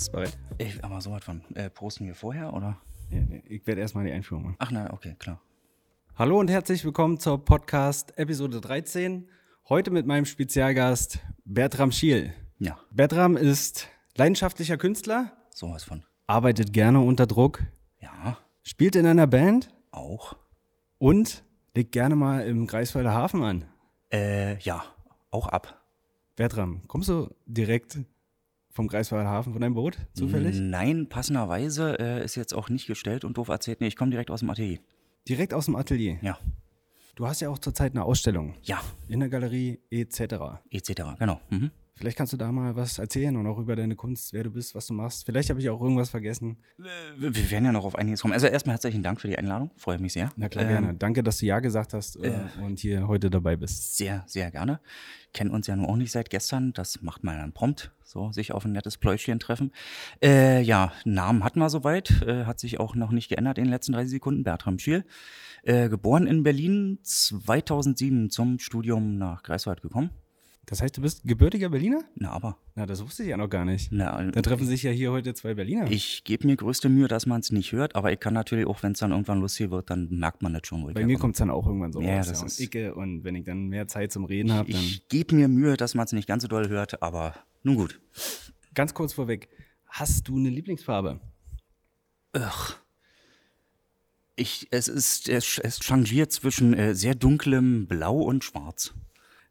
Bist bereit? Ich, aber so was von. Äh, posten wir vorher, oder? Ja, ich werde erstmal die Einführung machen. Ach nein, okay, klar. Hallo und herzlich willkommen zur Podcast Episode 13. Heute mit meinem Spezialgast Bertram Schiel. Ja, Bertram ist leidenschaftlicher Künstler, sowas von. arbeitet gerne unter Druck, Ja, spielt in einer Band auch. und legt gerne mal im Greifswalder Hafen an. Äh, ja, auch ab. Bertram, kommst du direkt vom Greifswalder Hafen von deinem Boot zufällig? Nein, passenderweise äh, ist jetzt auch nicht gestellt und doof erzählt. Nee, ich komme direkt aus dem Atelier. Direkt aus dem Atelier. Ja, Du hast ja auch zurzeit eine Ausstellung ja, in der Galerie etc. etc. Genau. Mhm. Vielleicht kannst du da mal was erzählen und auch über deine Kunst, wer du bist, was du machst. Vielleicht habe ich auch irgendwas vergessen. Äh, Wir werden ja noch auf einiges kommen. Also erstmal herzlichen Dank für die Einladung. Freue mich sehr. Na klar, Ähm, gerne. Danke, dass du Ja gesagt hast äh, und hier heute dabei bist. Sehr, sehr gerne. Kennen uns ja nun auch nicht seit gestern. Das macht man dann prompt, so sich auf ein nettes Pläuschchen treffen. Äh, ja, Namen hatten wir soweit. Äh, hat sich auch noch nicht geändert in den letzten 30 Sekunden. Bertram Schiel. Äh, geboren in Berlin, 2007 zum Studium nach Greifswald gekommen. Das heißt, du bist gebürtiger Berliner? Na, aber. Na, das wusste ich ja noch gar nicht. Na, Dann treffen sich ja hier heute zwei Berliner. ich gebe mir größte Mühe, dass man es nicht hört, aber ich kann natürlich auch, wenn es dann irgendwann lustig wird, dann merkt man das schon. Bei mir kommt es dann auch irgendwann so Ja, raus. das ja, und ist- Icke und wenn ich dann mehr Zeit zum Reden habe, dann Ich gebe mir Mühe, dass man es nicht ganz so doll hört, aber nun gut. ganz kurz vorweg. Hast du eine Lieblingsfarbe? Ich, es ist, es, es changiert zwischen äh, sehr dunklem Blau und Schwarz.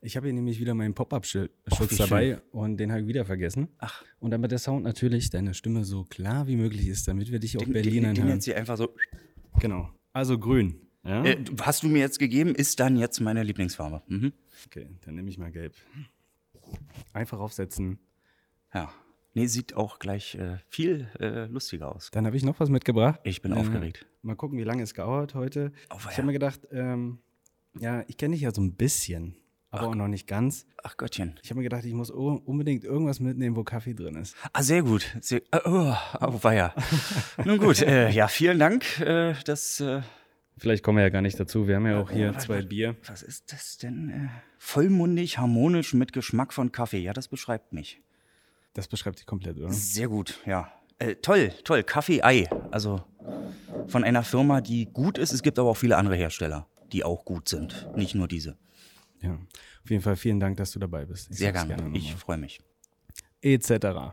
Ich habe hier nämlich wieder meinen Pop-Up-Schutz dabei und den habe ich wieder vergessen. Ach. Und damit der Sound natürlich deine Stimme so klar wie möglich ist, damit wir dich auch Den, Berlinern den, den hören. jetzt hier einfach so. Genau. Also grün. Ja? Äh, hast du mir jetzt gegeben, ist dann jetzt meine Lieblingsfarbe. Mhm. Okay, dann nehme ich mal gelb. Einfach aufsetzen. Ja. Nee, sieht auch gleich äh, viel äh, lustiger aus. Dann habe ich noch was mitgebracht. Ich bin Äh, aufgeregt. Mal gucken, wie lange es dauert heute. Oh, ich habe mir gedacht, ähm, ja, ich kenne dich ja so ein bisschen, aber auch noch nicht ganz. Ach Gottchen. Ich habe mir gedacht, ich muss unbedingt irgendwas mitnehmen, wo Kaffee drin ist. Ah, sehr gut. Sehr, äh, oh, oh, weia. Nun gut, äh, ja, vielen Dank. Äh, das, äh, Vielleicht kommen wir ja gar nicht dazu. Wir haben ja auch hier warte, zwei. Bier. was ist das denn? Äh, vollmundig, harmonisch mit Geschmack von Kaffee. Ja, das beschreibt mich. Das beschreibt dich komplett, oder? Sehr gut, ja. Äh, toll, toll. Kaffee-Ei. Also von einer Firma, die gut ist. Es gibt aber auch viele andere Hersteller, die auch gut sind. Nicht nur diese. Ja. Auf jeden Fall vielen Dank, dass du dabei bist. Ich Sehr gerne. nochmal. ich freue mich. Etc.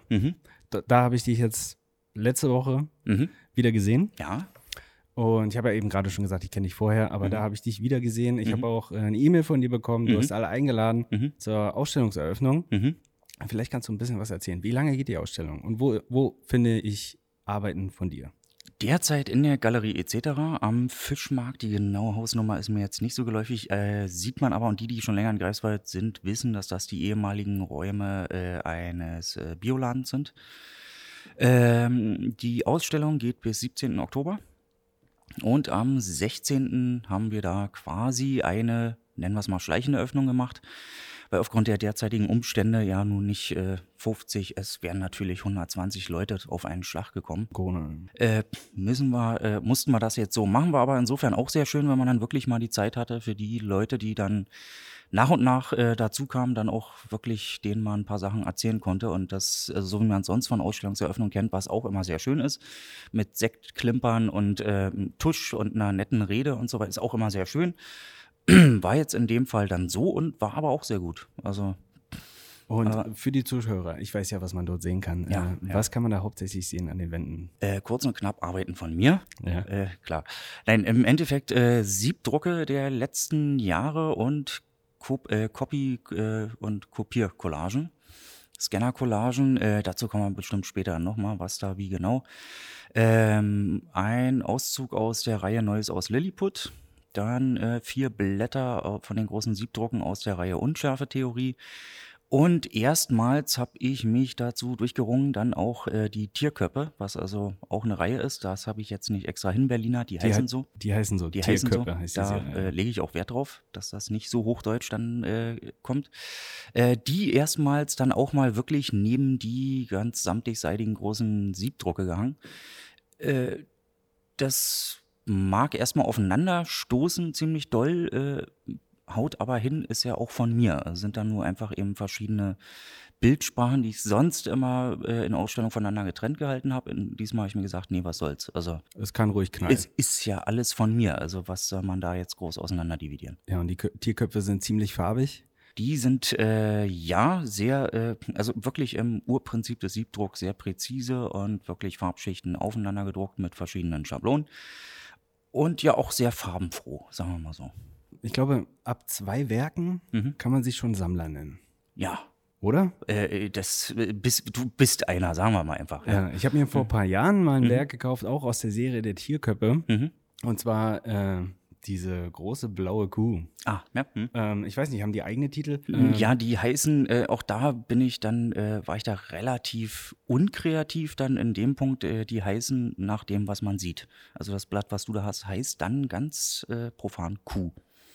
Mhm. Da, da habe ich dich jetzt letzte Woche Mhm. wieder gesehen. Ja. Und ich habe ja eben gerade schon gesagt, ich kenne dich vorher, Mhm. aber da habe ich dich wieder gesehen. Ich habe auch äh, eine E-Mail von dir bekommen. Du hast alle eingeladen Mhm. zur Ausstellungseröffnung. Mhm. Vielleicht kannst du ein bisschen was erzählen. Wie lange geht die Ausstellung? Und wo, wo finde ich Arbeiten von dir? Derzeit in der Galerie etc. am Fischmarkt, die genaue Hausnummer ist mir jetzt nicht so geläufig, äh, sieht man aber, und die, die schon länger in Greifswald sind, wissen, dass das die ehemaligen Räume äh, eines äh, Bioladens sind. Ähm, die Ausstellung geht bis 17. Oktober und am 16. haben wir da quasi eine, nennen wir es mal, schleichende Öffnung gemacht. Weil aufgrund der derzeitigen Umstände ja nun nicht äh, 50, es wären natürlich 120 Leute auf einen Schlag gekommen. Äh, müssen wir, äh, mussten wir das jetzt so machen, war aber insofern auch sehr schön, wenn man dann wirklich mal die Zeit hatte für die Leute, die dann nach und nach äh, dazu kamen, dann auch wirklich denen mal ein paar Sachen erzählen konnte. Und das, also so wie man es sonst von Ausstellungseröffnung kennt, was auch immer sehr schön ist, mit Sektklimpern und äh, Tusch und einer netten Rede und so weiter, ist auch immer sehr schön. War jetzt in dem Fall dann so und war aber auch sehr gut. Also Und für die Zuschauer, ich weiß ja, was man dort sehen kann. Ja, äh, ja. Was kann man da hauptsächlich sehen an den Wänden? äh, kurz und knapp Arbeiten von mir. Ja. Äh, klar. Nein, im Endeffekt äh, Siebdrucke der letzten Jahre und Kop äh, Copy- äh, und Kopiercollagen. Scanner-Collagen, äh, dazu kommen wir bestimmt später nochmal, was da wie genau. Ähm, ein Auszug aus der Reihe Neues aus Lilliput. Dann äh, vier Blätter äh, von den großen Siebdrucken aus der Reihe Unschärfe-Theorie. Und erstmals habe ich mich dazu durchgerungen, dann auch äh, die Tierköppe, was also auch eine Reihe ist, das habe ich jetzt nicht extra hin Berliner, die, heißen so. Die heißen so. Die heißen so. Tierköpfe heißt die Da ja. äh, lege ich auch Wert drauf, dass das nicht so hochdeutsch dann äh, kommt. Äh, die erstmals dann auch mal wirklich neben die ganz samtig-seidigen großen Siebdrucke gehangen. Äh, das mag erstmal aufeinander stoßen, ziemlich doll. Äh, haut aber hin, ist ja auch von mir. Also sind dann nur einfach eben verschiedene Bildsprachen, die ich sonst immer äh, in Ausstellungen voneinander getrennt gehalten habe. Diesmal habe ich mir gesagt, nee, was soll's. Also Es kann ruhig knallen. es ist ja alles von mir. Also was soll man da jetzt groß auseinander dividieren? ja, und die Kö Tierköpfe sind ziemlich farbig. Die sind äh, ja sehr, äh, also wirklich im Urprinzip des Siebdrucks sehr präzise und wirklich Farbschichten aufeinander gedruckt mit verschiedenen Schablonen. Und ja auch sehr farbenfroh, sagen wir mal so. Ich glaube, ab zwei Werken Mhm. kann man sich schon Sammler nennen. Ja, Oder? äh, das äh, bist, du bist einer, sagen wir mal einfach. Ja, ich habe mir vor ein paar Jahren mal ein Werk gekauft, auch aus der Serie der Tierköpfe. Mhm. Und zwar äh, diese große blaue Kuh. Ah, ja. Hm. Ähm, ich weiß nicht, haben die eigene Titel? Ähm, Ja, die heißen, äh, auch da bin ich dann, äh, war ich da relativ unkreativ dann in dem Punkt, äh, die heißen nach dem, was man sieht. Also das Blatt, was du da hast, heißt dann ganz äh, profan Kuh.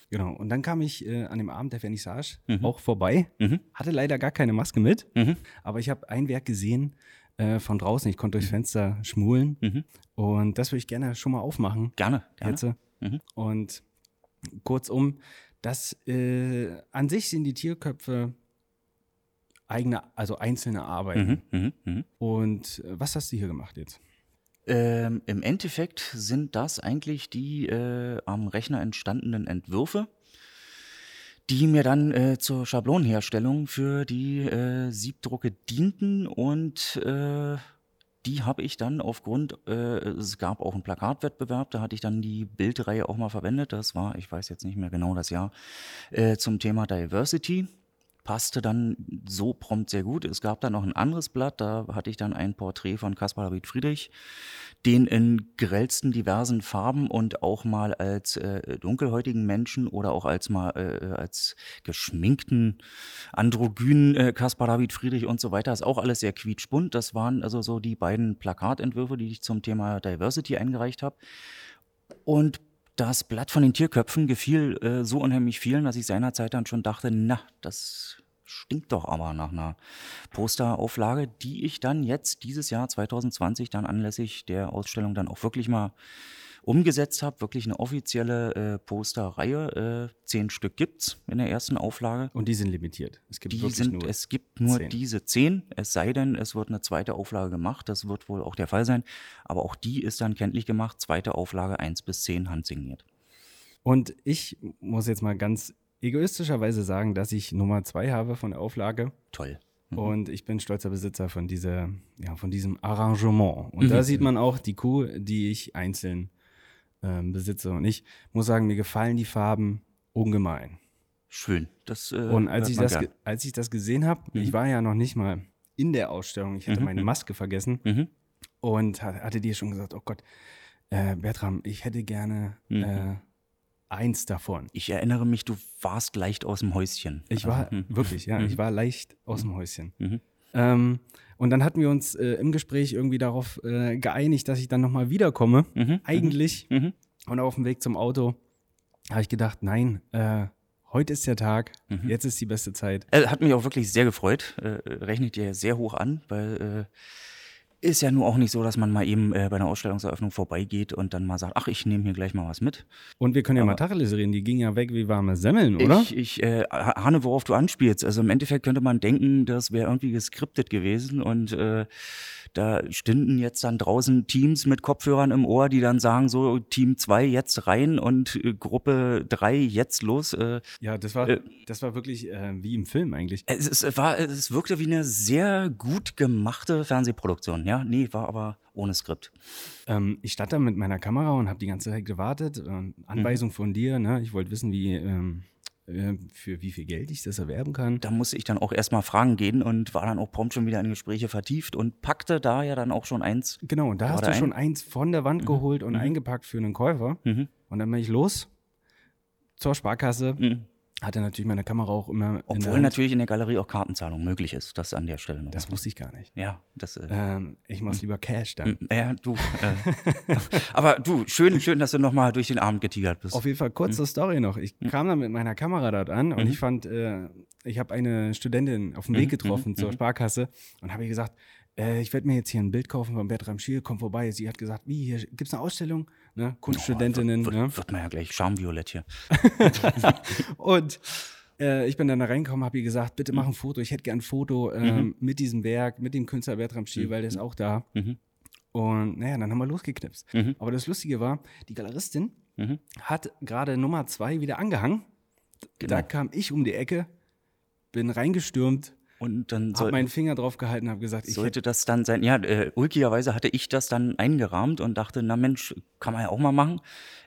Genau. Und dann kam ich äh, an dem Abend der Vernissage Mhm. auch vorbei. Mhm. Hatte leider gar keine Maske mit, Mhm. aber ich habe ein Werk gesehen äh, von draußen. Ich konnte durchs Fenster schmulen. Mhm. Und das würde ich gerne schon mal aufmachen. Gerne, gerne. Jetzt. Mhm. Und kurzum, das äh, an sich sind die Tierköpfe eigene, also einzelne Arbeiten. Mhm. Mhm. Mhm. Und äh, was hast du hier gemacht jetzt? Ähm, Im Endeffekt sind das eigentlich die äh, am Rechner entstandenen Entwürfe, die mir dann äh, zur Schablonenherstellung für die äh, Siebdrucke dienten und äh, die habe ich dann aufgrund, äh, es gab auch einen Plakatwettbewerb, da hatte ich dann die Bildreihe auch mal verwendet. Das war, ich weiß jetzt nicht mehr genau das Jahr, äh, zum Thema Diversity. Passte dann so prompt sehr gut. Es gab dann noch ein anderes Blatt, da hatte ich dann ein Porträt von Caspar David Friedrich, den in grellsten diversen Farben und auch mal als äh, dunkelhäutigen Menschen oder auch als mal äh, als geschminkten androgynen äh, Caspar David Friedrich und so weiter. Ist auch alles sehr quietschbunt. Das waren also so die beiden Plakatentwürfe, die ich zum Thema Diversity eingereicht habe. Und das Blatt von den Tierköpfen gefiel äh, so unheimlich vielen, dass ich seinerzeit dann schon dachte, na, das stinkt doch aber nach einer Posterauflage, die ich dann jetzt dieses Jahr 2020 dann anlässlich der Ausstellung dann auch wirklich mal umgesetzt habe. Wirklich eine offizielle äh, Posterreihe. Äh, zehn Stück gibt's in der ersten Auflage. Und die sind limitiert. Es gibt Die wirklich sind, nur. es gibt nur zehn. diese zehn, es sei denn, es wird eine zweite Auflage gemacht. Das wird wohl auch der Fall sein. Aber auch die ist dann kenntlich gemacht. Zweite Auflage 1 bis 10 handsigniert. Und ich muss jetzt mal ganz egoistischerweise sagen, dass ich Nummer zwei habe von der Auflage. Toll. Und ich bin stolzer Besitzer von, dieser, ja, von diesem Arrangement. Und da Mhm. sieht man auch die Kuh, die ich einzeln ähm, besitze. Und ich muss sagen, mir gefallen die Farben ungemein. Schön. Das, äh, Und als ich, das, gern. als ich das gesehen habe, Mhm. ich war ja noch nicht mal in der Ausstellung, ich hatte Mhm, meine mhm. Maske vergessen Mhm. und ha- hatte dir schon gesagt, oh Gott, äh, Bertram, ich hätte gerne Mhm. äh, eins davon. Ich erinnere mich, du warst leicht aus dem Häuschen. Ich war Mhm. wirklich, ja, Mhm. ich war leicht aus dem Häuschen. Mhm. Ähm, und dann hatten wir uns äh, im Gespräch irgendwie darauf äh, geeinigt, dass ich dann nochmal wiederkomme. Mhm. Eigentlich. Mhm. Und auf dem Weg zum Auto habe ich gedacht, nein, äh, heute ist der Tag, Mhm. jetzt ist die beste Zeit. Äh, Hat mich auch wirklich sehr gefreut. Äh, rechnet dir sehr hoch an, weil äh, ist ja nur auch nicht so, dass man mal eben äh, bei einer Ausstellungseröffnung vorbeigeht und dann mal sagt, ach, ich nehme hier gleich mal was mit. Und wir können ja mal Aber- Tacheles reden, die ging ja weg wie warme Semmeln, oder? Ich, ich äh, ahne, worauf du anspielst. Also im Endeffekt könnte man denken, das wäre irgendwie geskriptet gewesen und äh, da stünden jetzt dann draußen Teams mit Kopfhörern im Ohr, die dann sagen, so Team 2 jetzt rein und äh, Gruppe 3 jetzt los. Äh, Ja, das war, Äh, das war wirklich äh, wie im Film eigentlich. es, es, war, es wirkte wie eine sehr gut gemachte Fernsehproduktion. Ja, nee, war aber ohne Skript. Ähm, ich stand da mit meiner Kamera und habe die ganze Zeit gewartet. Ähm, Anweisung von dir, ne? Ich wollte wissen, wie, ähm, äh, für wie viel Geld ich das erwerben kann. Da musste ich dann auch erstmal fragen gehen und war dann auch prompt schon wieder in Gespräche vertieft und packte da ja dann auch schon eins. Genau, und da hast du schon ein- eins von der Wand geholt und eingepackt für einen Käufer. Mhm. Und dann bin ich los zur Sparkasse. Mhm. Hatte natürlich meine Kamera auch immer in Obwohl Hand. natürlich in der Galerie auch Kartenzahlung möglich ist, das an der Stelle noch. Das wusste ich gar nicht. ja, das. Äh, Ähm, ich muss lieber Cash dann. ja, du. Äh, aber du, schön, schön, dass du nochmal durch den Abend getigert bist. Auf jeden Fall kurze Story noch. Ich kam dann mit meiner Kamera dort an und ich fand, äh, ich habe eine Studentin auf dem Weg getroffen zur Sparkasse und habe ihr gesagt, äh, ich werde mir jetzt hier ein Bild kaufen von Bertram Schiel, komm vorbei. Sie hat gesagt, wie, hier gibt es eine Ausstellung? Ne? Kunststudentinnen. Wird, ne? wird, man ja gleich Schamviolett hier. Und äh, ich bin dann da reingekommen, habe ihr gesagt, bitte mach ein Foto. Ich hätte gern ein Foto ähm, mit diesem Werk, mit dem Künstler Bertram Schiel, weil der ist auch da. Mhm. Und naja, dann haben wir losgeknipst. Mhm. Aber das Lustige war, die Galeristin Mhm. hat gerade Nummer zwei wieder angehangen. Genau. Da kam ich um die Ecke, bin reingestürmt, Und dann habe soll, meinen Finger drauf gehalten, habe gesagt, ich hätte sollte das dann sein. Ja, äh, ulkigerweise hatte ich das dann eingerahmt und dachte, na Mensch, kann man ja auch mal machen.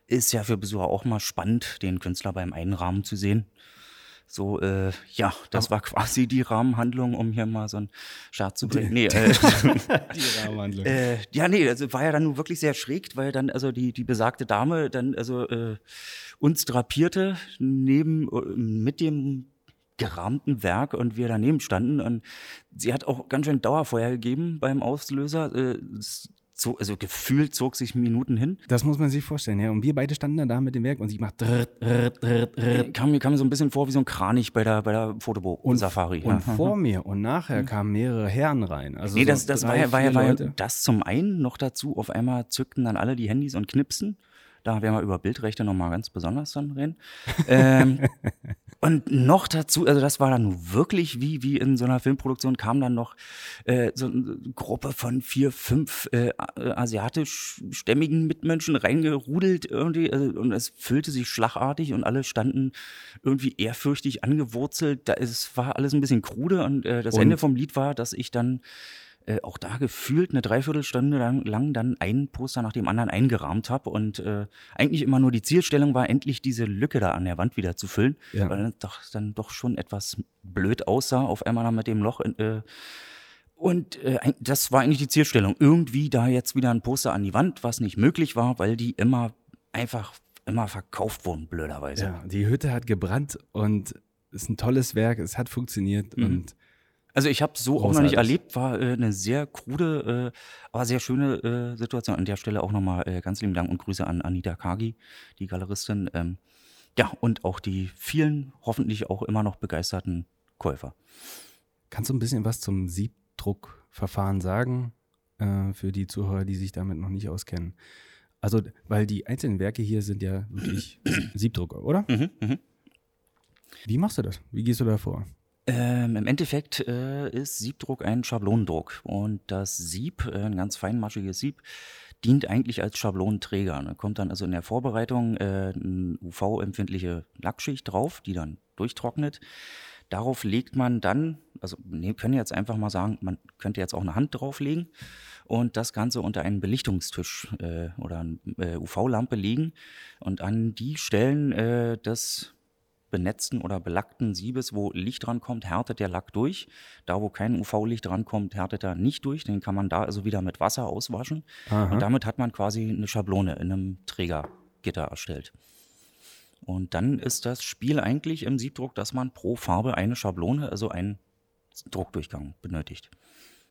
Ist ja für Besucher auch mal spannend, den Künstler beim Einrahmen zu sehen. So, äh, ja, das war quasi die Rahmenhandlung, um hier mal so einen Start zu bringen. Nee, äh, die Rahmenhandlung. Äh, ja, nee, also war ja dann nun wirklich sehr schräg, weil dann also die, die besagte Dame dann also äh, uns drapierte neben äh, mit dem gerahmten Werk und wir daneben standen und sie hat auch ganz schön Dauerfeuer gegeben beim Auslöser. Äh, es zo- also gefühlt zog sich Minuten hin. Das muss man sich vorstellen, ja. Und wir beide standen dann da mit dem Werk und sie macht drrrt, drrrt, drrrt, drrrt. Kam mir kam mir so ein bisschen vor wie so ein Kranich bei der bei der Fotobo-Safari. Und vor mir und nachher kamen mehrere Herren rein. Also Nee, so das, das drei, war, ja, war, ja, war ja das zum einen noch dazu. Auf einmal zückten dann alle die Handys und knipsen. Da werden wir über Bildrechte nochmal ganz besonders dann reden. ähm, und noch dazu, also das war dann wirklich wie, wie in so einer Filmproduktion, kam dann noch äh, so eine Gruppe von vier, fünf äh, a- asiatischstämmigen Mitmenschen reingerudelt irgendwie. Also, und es füllte sich schlagartig und alle standen irgendwie ehrfürchtig angewurzelt. Da, es war alles ein bisschen krude und äh, das Und- Ende vom Lied war, dass ich dann äh, auch da gefühlt eine Dreiviertelstunde lang, lang dann ein Poster nach dem anderen eingerahmt habe und äh, eigentlich immer nur die Zielstellung war, endlich diese Lücke da an der Wand wieder zu füllen, Ja. weil dann doch, dann doch schon etwas blöd aussah, auf einmal dann mit dem Loch. in- Äh, und äh, das war eigentlich die Zielstellung. Irgendwie da jetzt wieder ein Poster an die Wand, was nicht möglich war, weil die immer einfach immer verkauft wurden, blöderweise. Ja, die Hütte hat gebrannt und ist ein tolles Werk, es hat funktioniert Mhm. und Also ich habe so auch noch nicht Großartig. erlebt, war äh, eine sehr krude, äh, aber sehr schöne äh, Situation. An der Stelle auch nochmal äh, ganz lieben Dank und Grüße an Anita Kagi, die Galeristin. Ähm, ja, und auch die vielen, hoffentlich auch immer noch begeisterten Käufer. Kannst du ein bisschen was zum Siebdruckverfahren sagen äh, für die Zuhörer, die sich damit noch nicht auskennen? Also, weil die einzelnen Werke hier sind ja wirklich Siebdrucker, oder? Mhm, mhm. Wie machst du das? Wie gehst du da vor? Ähm, Im Endeffekt äh, ist Siebdruck ein Schablonendruck und das Sieb, äh, ein ganz feinmaschiges Sieb, dient eigentlich als Schablonenträger. Da kommt dann also in der Vorbereitung äh, eine UV-empfindliche Lackschicht drauf, die dann durchtrocknet. Darauf legt man dann, also wir können jetzt einfach mal sagen, man könnte jetzt auch eine Hand drauflegen und das Ganze unter einen Belichtungstisch äh, oder eine äh, UV-Lampe legen und an die Stellen äh, des benetzten oder belackten Siebes, wo Licht drankommt, härtet der Lack durch. Da, wo kein UV-Licht drankommt, härtet er nicht durch. Den kann man da also wieder mit Wasser auswaschen. Aha. Und damit hat man quasi eine Schablone in einem Trägergitter erstellt. Und dann ist das Spiel eigentlich im Siebdruck, dass man pro Farbe eine Schablone, also einen Druckdurchgang benötigt.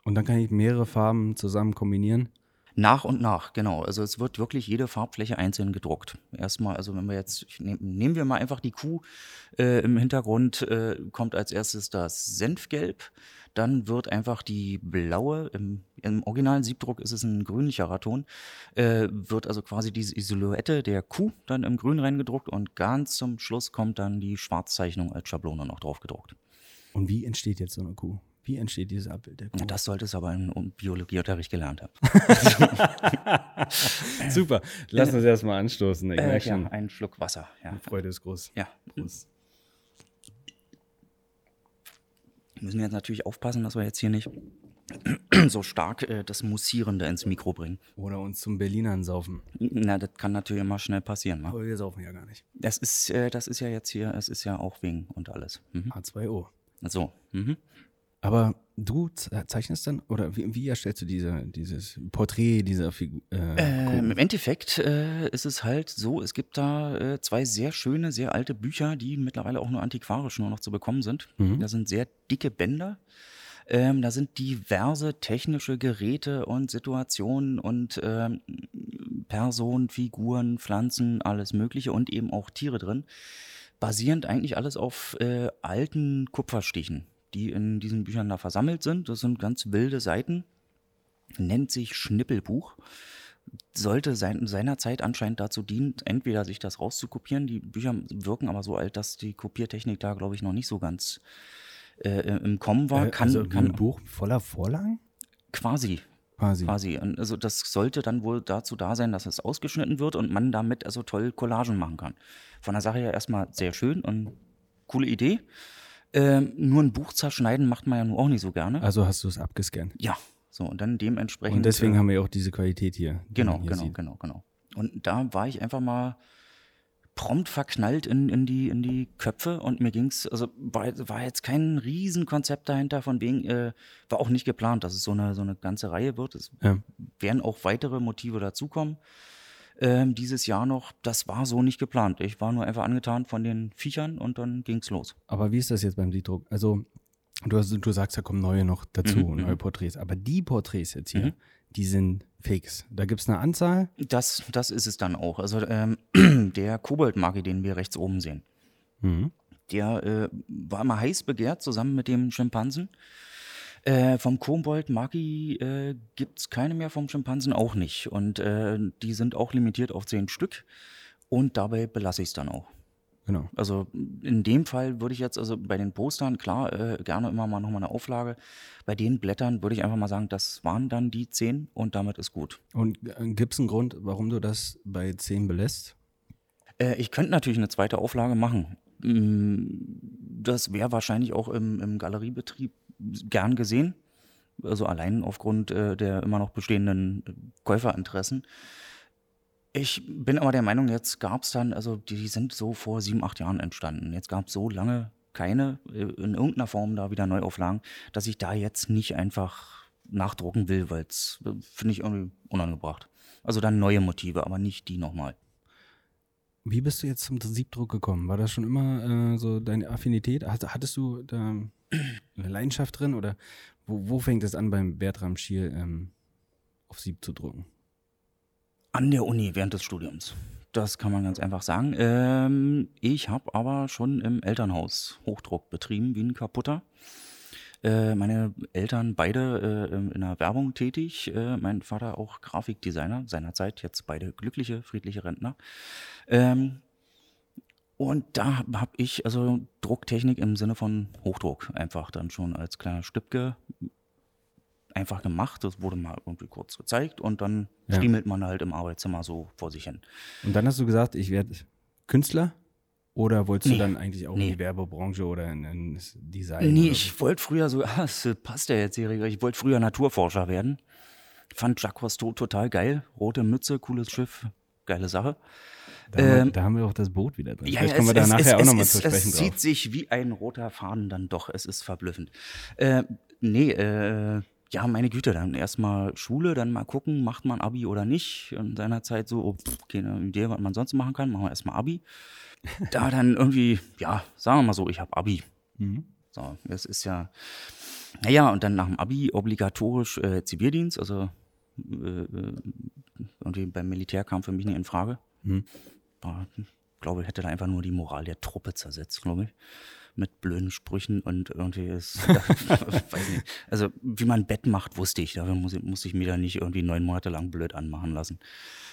Und dann kann ich mehrere Farben zusammen kombinieren. Nach und nach, genau. Also es wird wirklich jede Farbfläche einzeln gedruckt. Erstmal, also wenn wir jetzt, nehm, nehmen wir mal einfach die Kuh äh, im Hintergrund, äh, kommt als erstes das Senfgelb, dann wird einfach die blaue, im, im originalen Siebdruck ist es ein grünlicherer Ton, äh, wird also quasi diese Silhouette der Kuh dann im Grün reingedruckt und ganz zum Schluss kommt dann die Schwarzzeichnung als Schablone noch drauf gedruckt. Und wie entsteht jetzt so eine Kuh? Wie entsteht dieses Abbild der Kuh? Ja, das sollte es aber im Biologieunterricht gelernt haben. Super. Lass uns erstmal anstoßen. Ich Äh, ja, einen Schluck Wasser. Ja. die Freude ist groß. Ja, groß. Wir müssen jetzt natürlich aufpassen, dass wir jetzt hier nicht so stark äh, das Mussierende ins Mikro bringen. Oder uns zum Berlinern saufen. Na, das kann natürlich immer schnell passieren. Ne? Aber wir saufen ja gar nicht. Das, ist, äh, das ist ja jetzt hier, es ist ja auch wegen und alles. Mhm. H2O. So. Mhm. Aber du ze- zeichnest dann, oder wie, wie erstellst du diese, dieses Porträt dieser Figur? Äh, Ähm, Im Endeffekt äh, ist es halt so, es gibt da äh, zwei sehr schöne, sehr alte Bücher, die mittlerweile auch nur antiquarisch nur noch zu bekommen sind. Mhm. Da sind sehr dicke Bänder. Ähm, da sind diverse technische Geräte und Situationen und ähm, Personen, Figuren, Pflanzen, alles Mögliche und eben auch Tiere drin. Basierend eigentlich alles auf äh, alten Kupferstichen, die in diesen Büchern da versammelt sind. Das sind ganz wilde Seiten. nennt sich Schnippelbuch. Sollte sein, seinerzeit anscheinend dazu dienen, entweder sich das rauszukopieren. Die Bücher wirken aber so alt, dass die Kopiertechnik da, glaube ich, noch nicht so ganz äh, im Kommen war. Äh, kann, also kann ein Buch voller Vorlagen? quasi Quasi. Quasi. Also das sollte dann wohl dazu da sein, dass es ausgeschnitten wird und man damit also toll Collagen machen kann. Von der Sache her erstmal sehr schön und coole Idee. Ähm, nur ein Buch zerschneiden macht man ja nur auch nicht so gerne. Also hast du es abgescannt. ja, so und dann dementsprechend. Und deswegen äh, haben wir auch diese Qualität hier. Genau, hier genau, sieht. genau, genau. Und da war ich einfach mal prompt verknallt in, in, die, in die Köpfe und mir ging's, also war, war jetzt kein Riesenkonzept dahinter, von wegen, äh, war auch nicht geplant, dass es so eine, so eine ganze Reihe wird. Es Ja. werden auch weitere Motive dazukommen. Ähm, dieses Jahr noch, das war so nicht geplant. Ich war nur einfach angetan von den Viechern und dann ging's los. Aber wie ist das jetzt beim Siebdruck? Also, du, hast, du sagst, da kommen neue noch dazu, Mhm, neue Porträts. Aber die Porträts jetzt hier, die sind fix. Da gibt es eine Anzahl. Das, das ist es dann auch. Also ähm, der Kobold-Magi, den wir rechts oben sehen, Mhm. der äh, war immer heiß begehrt, zusammen mit dem Schimpansen. Äh, vom Kobold Magi äh, gibt es keine mehr, vom Schimpansen auch nicht. Und äh, die sind auch limitiert auf zehn Stück. Und dabei belasse ich es dann auch. Genau. Also in dem Fall würde ich jetzt, also bei den Postern, klar, äh, gerne immer mal nochmal eine Auflage. Bei den Blättern würde ich einfach mal sagen, das waren dann die zehn und damit ist gut. Und gibt es einen Grund, warum du das bei 10 belässt? Äh, ich könnte natürlich eine zweite Auflage machen. Mm, Das wäre wahrscheinlich auch im, im Galeriebetrieb gern gesehen. Also allein aufgrund äh, der immer noch bestehenden Käuferinteressen. Ich bin aber der Meinung, jetzt gab es dann, also die sind so vor sieben, acht Jahren entstanden. Jetzt gab es so lange keine äh, in irgendeiner Form da wieder Neuauflagen, dass ich da jetzt nicht einfach nachdrucken will, weil es äh, finde ich irgendwie unangebracht. Also dann neue Motive, aber nicht die nochmal. Wie bist du jetzt zum Siebdruck gekommen? War das schon immer äh, so deine Affinität? Hat, hattest du da eine Leidenschaft drin oder wo, wo fängt es an beim Bertram Schiel ähm, auf Sieb zu drucken? An der Uni während des Studiums. Das kann man ganz einfach sagen. Ähm, ich habe aber schon im Elternhaus Hochdruck betrieben, wie ein Kaputter. Äh, meine Eltern beide äh, in der Werbung tätig. Äh, mein Vater auch Grafikdesigner seinerzeit, jetzt beide glückliche, friedliche Rentner. Ähm, und da habe ich also Drucktechnik im Sinne von Hochdruck einfach dann schon als kleiner Stübke einfach gemacht. Das wurde mal irgendwie kurz gezeigt und dann Ja. friemelt man halt im Arbeitszimmer so vor sich hin. Und dann hast du gesagt, ich werde Künstler? Oder wolltest Nee. du dann eigentlich auch in Nee. die Werbebranche oder in, in Design? Nee, ich wollte früher so, ah, das passt ja jetzt hier, ich wollte früher Naturforscher werden. Fand Jacques Cousteau total geil. Rote Mütze, cooles Schiff, geile Sache. Da, haben wir, ähm, da haben wir auch das Boot wieder drin. Ja, Vielleicht kommen wir da nachher auch nochmal es, zu es sprechen zieht drauf. sich wie ein roter Faden dann doch. Es ist verblüffend. Äh, nee, äh, ja, meine Güte, dann erstmal Schule, dann mal gucken, macht man Abi oder nicht. In seiner Zeit so, oh, pff, keine Idee, was man sonst machen kann, machen wir erstmal Abi. Da dann irgendwie, ja, sagen wir mal so, ich habe Abi. Mhm. So, das ist ja, naja, und dann nach dem Abi obligatorisch äh, Zivildienst, also äh, äh, irgendwie beim Militär kam für mich nicht in Frage. Mhm. War, glaube, hätte da einfach nur die Moral der Truppe zersetzt, glaube ich. Mit blöden Sprüchen und irgendwie ist, weiß nicht. Also, wie man Bett macht, wusste ich. Dafür muss, ich- musste ich mir da nicht irgendwie neun Monate lang blöd anmachen lassen.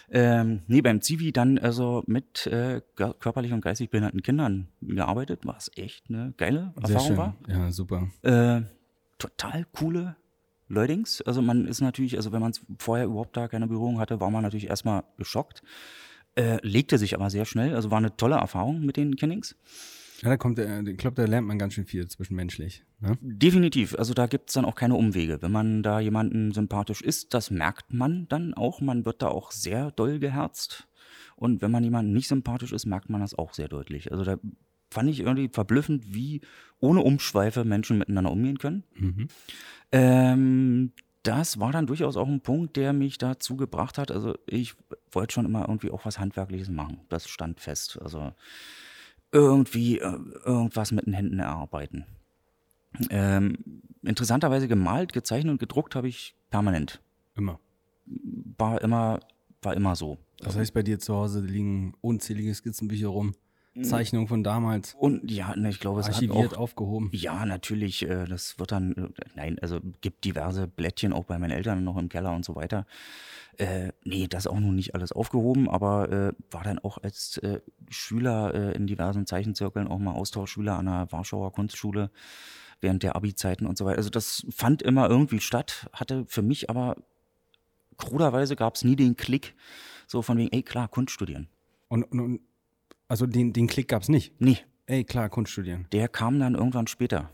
Ähm, nee, beim Zivi dann also mit äh, körperlich und geistig behinderten Kindern gearbeitet, was echt eine geile Sehr Erfahrung schön. war. Ja, super. Äh, total coole Leutings. Also man ist natürlich, also wenn man vorher überhaupt da keine Berührung hatte, war man natürlich erstmal geschockt. Äh, legte sich aber sehr schnell, also war eine tolle Erfahrung mit den Kennings. Ja, da kommt, der- ich glaube, da lernt man ganz schön viel zwischenmenschlich. Ne? Definitiv, also da gibt es dann auch keine Umwege. Wenn man da jemanden sympathisch ist, das merkt man dann auch. Man wird da auch sehr doll geherzt. Und wenn man jemanden nicht sympathisch ist, merkt man das auch sehr deutlich. Also da fand ich irgendwie verblüffend, wie ohne Umschweife Menschen miteinander umgehen können. Mhm. Ähm, das war dann durchaus auch ein Punkt, der mich dazu gebracht hat. Also ich wollte schon immer irgendwie auch was Handwerkliches machen. Das stand fest. Also irgendwie äh, irgendwas mit den Händen erarbeiten. Ähm, interessanterweise gemalt, gezeichnet und gedruckt habe ich permanent. Immer. War immer, war immer so. Das heißt, bei dir zu Hause liegen unzählige Skizzenbücher rum. Zeichnungen von damals Und ja, ne, ich glaube, es hat archiviert, auch, aufgehoben. ja, natürlich, äh, das wird dann, äh, nein, also gibt diverse Blättchen auch bei meinen Eltern noch im Keller und so weiter. Äh, nee, das auch noch nicht alles aufgehoben, aber äh, war dann auch als äh, Schüler in diversen Zeichenzirkeln auch mal Austauschschüler an der Warschauer Kunstschule während der Abi-Zeiten und so weiter. Also das fand immer irgendwie statt, hatte für mich aber kruderweise gab es nie den Klick, so von wegen, ey klar, Kunst studieren. Und, und, und also den, den Klick gab es nicht. Nee, Ey, klar, Kunst studieren. der kam dann irgendwann später.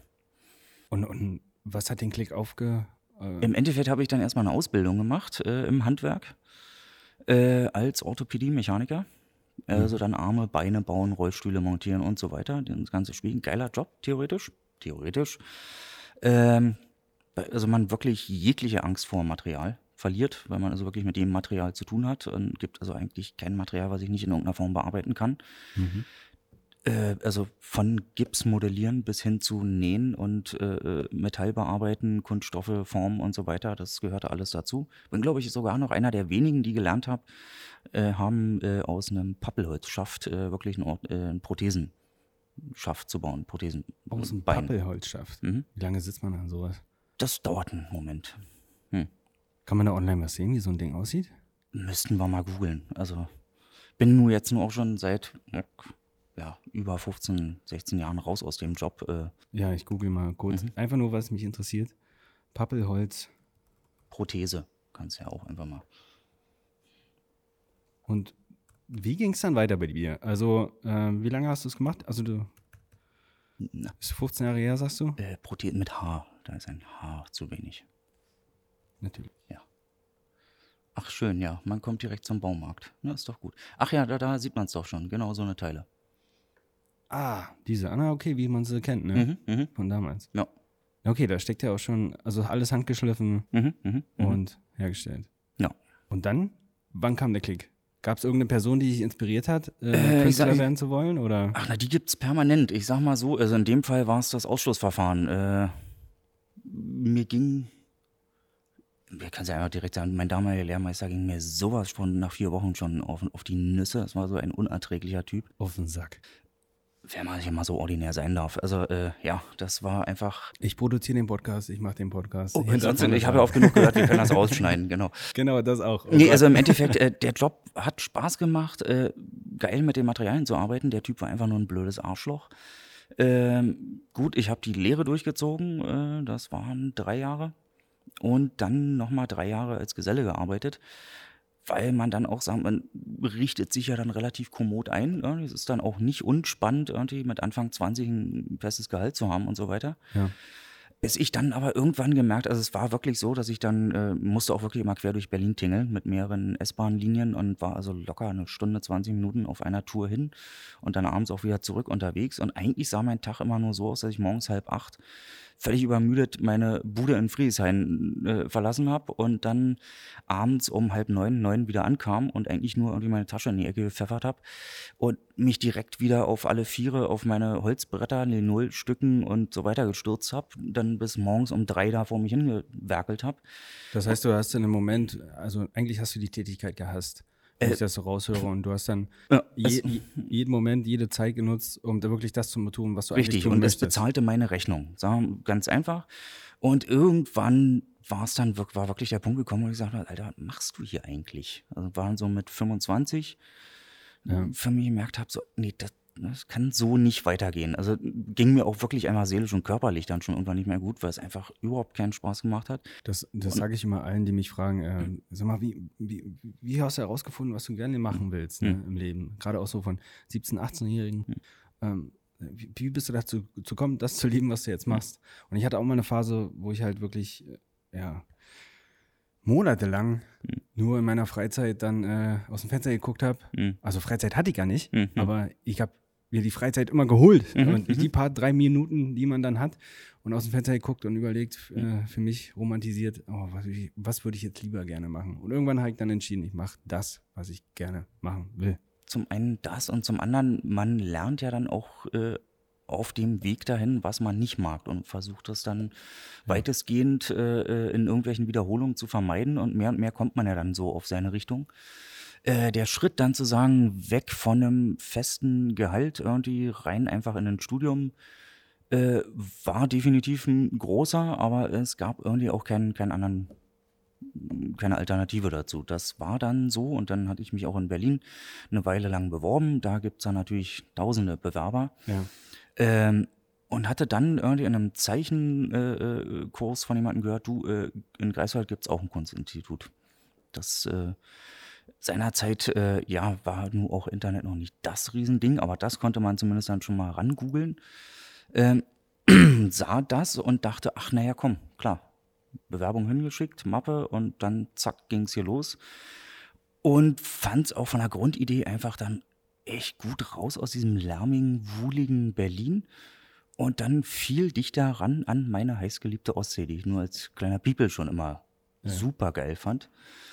Und, und was hat den Klick aufge. Äh, Im Endeffekt habe ich dann erstmal eine Ausbildung gemacht äh, im Handwerk äh, als Orthopädie-Mechaniker. Also dann Arme, Beine bauen, Rollstühle montieren und so weiter. Das ganze Spiel. Ein geiler Job, theoretisch. Theoretisch. Ähm, also man wirklich jegliche Angst vor Material verliert, weil man also wirklich mit dem Material zu tun hat. Und gibt also eigentlich kein Material, was ich nicht in irgendeiner Form bearbeiten kann. Äh, also von Gips modellieren bis hin zu Nähen und äh, äh, Metall bearbeiten, Kunststoffe, Formen und so weiter, das gehörte alles dazu. Bin, glaube ich, sogar noch einer der wenigen, die gelernt hab, äh, haben, äh, aus einem Pappelholzschaft äh, wirklich einen, Ort, einen Prothesenschaft zu bauen. Prothesen. aus dem Bein. Pappelholz schafft. Mhm. Wie lange sitzt man an sowas? Das dauert einen Moment. Kann man da online was sehen, wie so ein Ding aussieht? Müssten wir mal googeln. Also bin nur jetzt nur auch schon seit ja, über 15, 16 Jahren raus aus dem Job. Äh, Ja, ich google mal kurz. Mhm. Einfach nur, was mich interessiert. Pappelholz. Prothese. Kannst ja auch einfach mal. Und wie ging es dann weiter bei dir? Also, äh, wie lange hast du es gemacht? Also, du. Na. Ist 15 Jahre her, sagst du? Äh, Prothese mit H. Da ist ein H zu wenig. Natürlich. Ach schön, ja. Man kommt direkt zum Baumarkt. Na, ist doch gut. Ach ja, da, da sieht man es doch schon. Genau so eine Teile. Ah, diese Anna, okay, wie man sie kennt, ne? Mhm, mhm. Von damals. Ja. Okay, da steckt ja auch schon, also alles handgeschliffen Mhm, mhm, mhm. und hergestellt. Ja. Und dann, wann kam der Klick? Gab es irgendeine Person, die dich inspiriert hat, äh, Äh, Künstler sag- werden zu wollen? Oder? Ach, na, die gibt's permanent. Ich sag mal so, also in dem Fall war es das Ausschlussverfahren. Äh, mir ging, ich kann es ja einfach direkt sagen, mein damaliger Lehrmeister ging mir sowas von nach vier Wochen schon auf, auf die Nüsse. Es war so ein unerträglicher Typ. Auf den Sack. Wenn man sich mal so ordinär sein darf. Also, äh, ja, das war einfach. Ich produziere den Podcast, ich mache den Podcast. Oh, Hinter sonst, uns ich habe ja oft genug gehört, wir können das rausschneiden, genau. Genau, das auch. Nee, Gott. also im Endeffekt, äh, der Job hat Spaß gemacht, äh, geil mit den Materialien zu arbeiten. Der Typ war einfach nur ein blödes Arschloch. Ähm, gut, ich habe die Lehre durchgezogen, äh, das waren drei Jahre. Und dann nochmal drei Jahre als Geselle gearbeitet, weil man dann auch sagt, man richtet sich ja dann relativ kommod ein. Ja, es ist dann auch nicht unspannend, irgendwie mit Anfang 20 ein festes Gehalt zu haben und so weiter. Ja. Bis ich dann aber irgendwann gemerkt, also es war wirklich so, dass ich dann äh, musste auch wirklich immer quer durch Berlin tingeln mit mehreren S-Bahn-Linien und war also locker eine Stunde, 20 Minuten auf einer Tour hin und dann abends auch wieder zurück unterwegs. Und eigentlich sah mein Tag immer nur so aus, dass ich morgens halb acht völlig übermüdet meine Bude in Friedrichshain äh, verlassen habe und dann abends um halb neun, neun wieder ankam und eigentlich nur irgendwie meine Tasche in die Ecke gepfeffert habe und mich direkt wieder auf alle Viere auf meine Holzbretter, die Nullstücken und so weiter gestürzt habe, dann bis morgens um drei da vor mich hingewerkelt habe. Das heißt, du hast in einem Moment, also eigentlich hast du die Tätigkeit gehasst, wenn Äh, ich das so raushöre. Und du hast dann Ja, je, jeden Moment, jede Zeit genutzt, um da wirklich das zu tun, was du eigentlich Richtig, tun und es bezahlte meine Rechnung. Sagen ganz einfach. Und irgendwann war es dann war wirklich der Punkt gekommen, wo ich gesagt habe, Alter, was machst du hier eigentlich? Also waren so mit 25, Ja. für mich gemerkt habe, so, nee, das, das kann so nicht weitergehen. Also ging mir auch wirklich einmal seelisch und körperlich dann schon irgendwann nicht mehr gut, weil es einfach überhaupt keinen Spaß gemacht hat. Das, das sage ich immer allen, die mich fragen, äh, sag mal, wie, wie, wie hast du herausgefunden, was du gerne machen willst ne, im Leben? Gerade auch so von 17-, 18-Jährigen. Ähm, wie, wie bist du dazu zu kommen, das zu lieben, was du jetzt machst? Und ich hatte auch mal eine Phase, wo ich halt wirklich, äh, ja, monatelang nur in meiner Freizeit dann äh, aus dem Fenster geguckt habe. Mhm. Also Freizeit hatte ich gar nicht, Mhm. aber ich habe mir die Freizeit immer geholt. Mhm, Und die paar drei Minuten, die man dann hat und aus dem Fenster geguckt und überlegt, äh, für mich romantisiert, oh, was, was würde ich jetzt lieber gerne machen? Und irgendwann habe ich dann entschieden, ich mache das, was ich gerne machen will. zum einen das und zum anderen, man lernt ja dann auch äh, auf dem Weg dahin, was man nicht mag und versucht es dann weitestgehend äh, äh, in irgendwelchen Wiederholungen zu vermeiden und mehr und mehr kommt man ja dann so auf seine Richtung. Äh, der Schritt dann zu sagen, weg von einem festen Gehalt irgendwie rein einfach in ein Studium, äh, war definitiv ein großer, aber es gab irgendwie auch keinen, keinen anderen, keine Alternative dazu. Das war dann so und dann hatte ich mich auch in Berlin eine Weile lang beworben. Da gibt es dann natürlich tausende Bewerber. Ja. Ähm, und hatte dann irgendwie in einem Zeichenkurs äh, von jemandem gehört, du, äh, in Greifswald gibt es auch ein Kunstinstitut. Das äh, seinerzeit, äh, ja, war nur auch Internet noch nicht das Riesending, aber das konnte man zumindest dann schon mal rangoogeln. Ähm, sah das und dachte, ach naja, komm, klar. Bewerbung hingeschickt, Mappe und dann zack, ging es hier los. Und fand es auch von der Grundidee einfach dann echt gut raus aus diesem lärmigen, wuhligen Berlin und dann viel dichter ran an meine heißgeliebte Ostsee, die ich nur als kleiner People schon immer ja. super geil fand.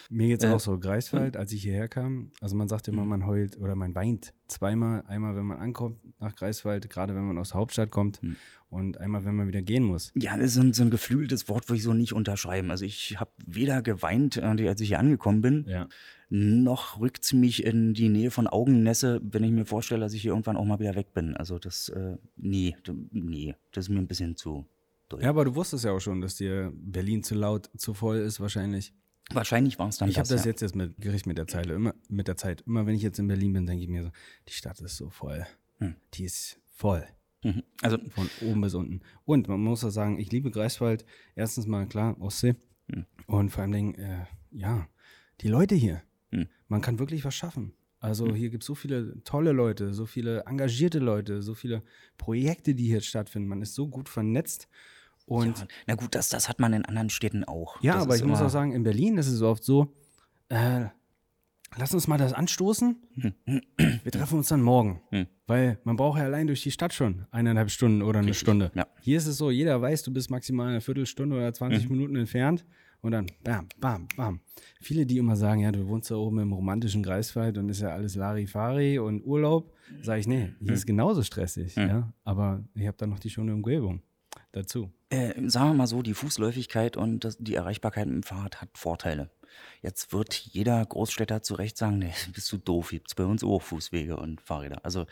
Mir geht's äh, auch so. Greifswald, als ich hierher kam, also man sagt immer, mhm. man heult oder man weint zweimal. Einmal, wenn man ankommt nach Greifswald, gerade wenn man aus der Hauptstadt kommt mhm. und einmal, wenn man wieder gehen muss. Ja, das ist ein, so ein geflügeltes Wort, würde ich so nicht unterschreiben. Also ich habe weder geweint, äh, als ich hier angekommen bin, ja. noch rückt es mich in die Nähe von Augennässe, wenn ich mir vorstelle, dass ich hier irgendwann auch mal wieder weg bin. Also das, äh, nee, nee, das ist mir ein bisschen zu ja, aber du wusstest ja auch schon, dass dir Berlin zu laut, zu voll ist wahrscheinlich. Wahrscheinlich war es dann Ich habe das ja. jetzt, jetzt mit Gericht mit der Zeit. Immer, mit der Zeit. Immer wenn ich jetzt in Berlin bin, denke ich mir so, die Stadt ist so voll. Hm. Die ist voll. Mhm. Also von oben bis unten. Und man muss auch sagen, ich liebe Greifswald. Erstens mal klar, Ostsee. Hm. Und vor allem, äh, ja, die Leute hier. Hm. Man kann wirklich was schaffen. Also hm. hier gibt es so viele tolle Leute, so viele engagierte Leute, so viele Projekte, die hier stattfinden. Man ist so gut vernetzt und ja, na gut, das, das hat man in anderen Städten auch. Ja, das aber ich muss auch sagen, in Berlin ist es oft so, äh, lass uns mal das anstoßen. Hm. Wir treffen uns dann morgen. Hm. Weil man braucht ja allein durch die Stadt schon eineinhalb Stunden oder eine Richtig, Stunde. Ja. Hier ist es so, jeder weiß, du bist maximal eine Viertelstunde oder 20 mhm. Minuten entfernt. Und dann bam, bam, bam. Viele, die immer sagen, ja, du wohnst da oben im romantischen Greifswald und ist ja alles Larifari und Urlaub, sage ich, nee, hier mhm. ist genauso stressig. Mhm. Ja? Aber ich habe da noch die schöne Umgebung dazu. Äh, sagen wir mal so, die Fußläufigkeit und das, die Erreichbarkeit mit dem Fahrrad hat Vorteile. Jetzt wird jeder Großstädter zu Recht sagen, nee, bist du doof, gibt's bei uns auch Fußwege und Fahrräder. Also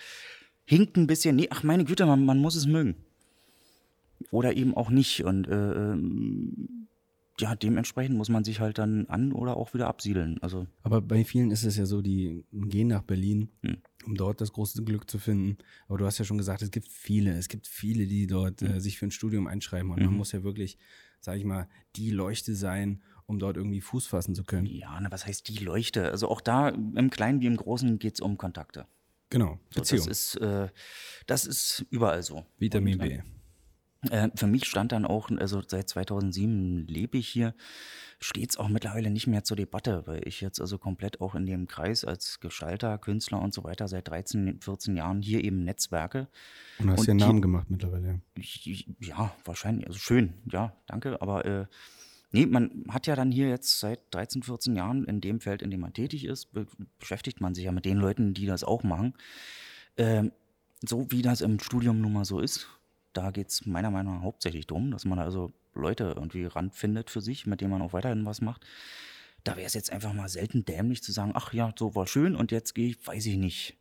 hinkt ein bisschen, nee, ach meine Güte, man, man muss es mögen. Oder eben auch nicht. Und äh, ähm, ja, dementsprechend muss man sich halt dann an oder auch wieder absiedeln. Also Aber bei vielen ist es ja so, die gehen nach Berlin, hm. um dort das große Glück zu finden. Aber du hast ja schon gesagt, es gibt viele, es gibt viele, die dort hm. äh, sich für ein Studium einschreiben. Und mhm. man muss ja wirklich, sag ich mal, die Leuchte sein, um dort irgendwie Fuß fassen zu können. Ja, na, was heißt die Leuchte? Also auch da im Kleinen wie im Großen geht es um Kontakte. Genau, Beziehung. So, das, ist, äh, das ist überall so. Vitamin Und, B. Äh, für mich stand dann auch, also seit 2007 lebe ich hier, steht es auch mittlerweile nicht mehr zur Debatte, weil ich jetzt also komplett auch in dem Kreis als Gestalter, Künstler und so weiter seit 13, 14 Jahren hier eben netzwerke. Und hast ja einen Namen gemacht mittlerweile. Ja, wahrscheinlich, also schön, ja, danke, aber äh, nee, man hat ja dann hier jetzt seit 13, 14 Jahren in dem Feld, in dem man tätig ist, be beschäftigt man sich ja mit den Leuten, die das auch machen. Ähm, so wie das im Studium nun mal so ist, da geht es meiner Meinung nach hauptsächlich darum, dass man also Leute irgendwie ranfindet für sich, mit denen man auch weiterhin was macht. Da wäre es jetzt einfach mal selten dämlich zu sagen, ach ja, so war schön und jetzt gehe ich, weiß ich nicht,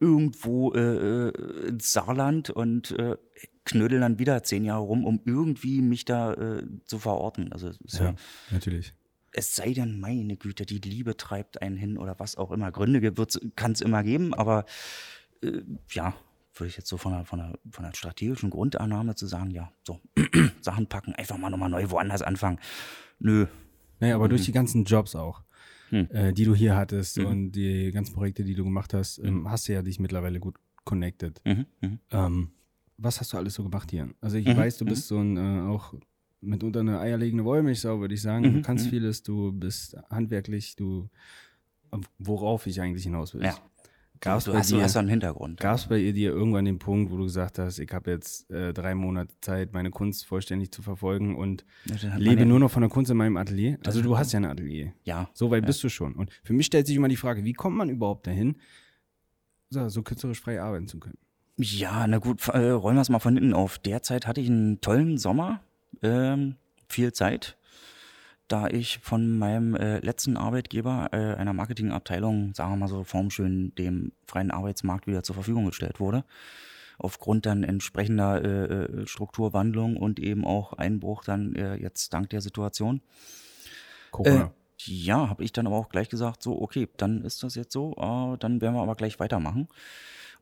irgendwo äh, äh, ins Saarland und äh, knödel dann wieder zehn Jahre rum, um irgendwie mich da äh, zu verorten. Also ja, ja, natürlich. Es sei denn, meine Güte, die Liebe treibt einen hin oder was auch immer. Gründe kann es immer geben, aber äh, ja, würde ich jetzt so von der, von, der, von der strategischen Grundannahme zu sagen, ja, so, Sachen packen, einfach mal nochmal neu woanders anfangen. Nö. Naja, aber mhm. durch die ganzen Jobs auch, mhm. äh, die du hier hattest mhm. und die ganzen Projekte, die du gemacht hast, ähm, mhm. hast du ja dich mittlerweile gut connected. Mhm, mhm. Ähm, was hast du alles so gemacht hier? Also ich weiß, du bist so ein äh, auch mitunter eine eierlegende Wollmilchsau, würde ich sagen. Du kannst vieles, du bist handwerklich, du worauf ich eigentlich hinaus will. Ja. Gab es bei, dir, hast einen Hintergrund. Gab's bei dir irgendwann den Punkt, wo du gesagt hast, ich habe jetzt äh, drei Monate Zeit, meine Kunst vollständig zu verfolgen und ja, lebe nur noch von der Kunst in meinem Atelier? Also du hast ja ein Atelier. Ja. So weit ja. bist du schon. Und für mich stellt sich immer die Frage, wie kommt man überhaupt dahin, so, so künstlerisch frei arbeiten zu können? Ja, na gut, äh, rollen wir es mal von hinten auf. Derzeit hatte ich einen tollen Sommer, ähm, viel Zeit da ich von meinem äh, letzten Arbeitgeber äh, einer Marketingabteilung, sagen wir mal so formschön, dem freien Arbeitsmarkt wieder zur Verfügung gestellt wurde. Aufgrund dann entsprechender äh, äh Strukturwandlung und eben auch Einbruch dann äh, jetzt dank der Situation. Corona. Äh, ja, habe ich dann aber auch gleich gesagt, so, okay, dann ist das jetzt so, äh, dann werden wir aber gleich weitermachen.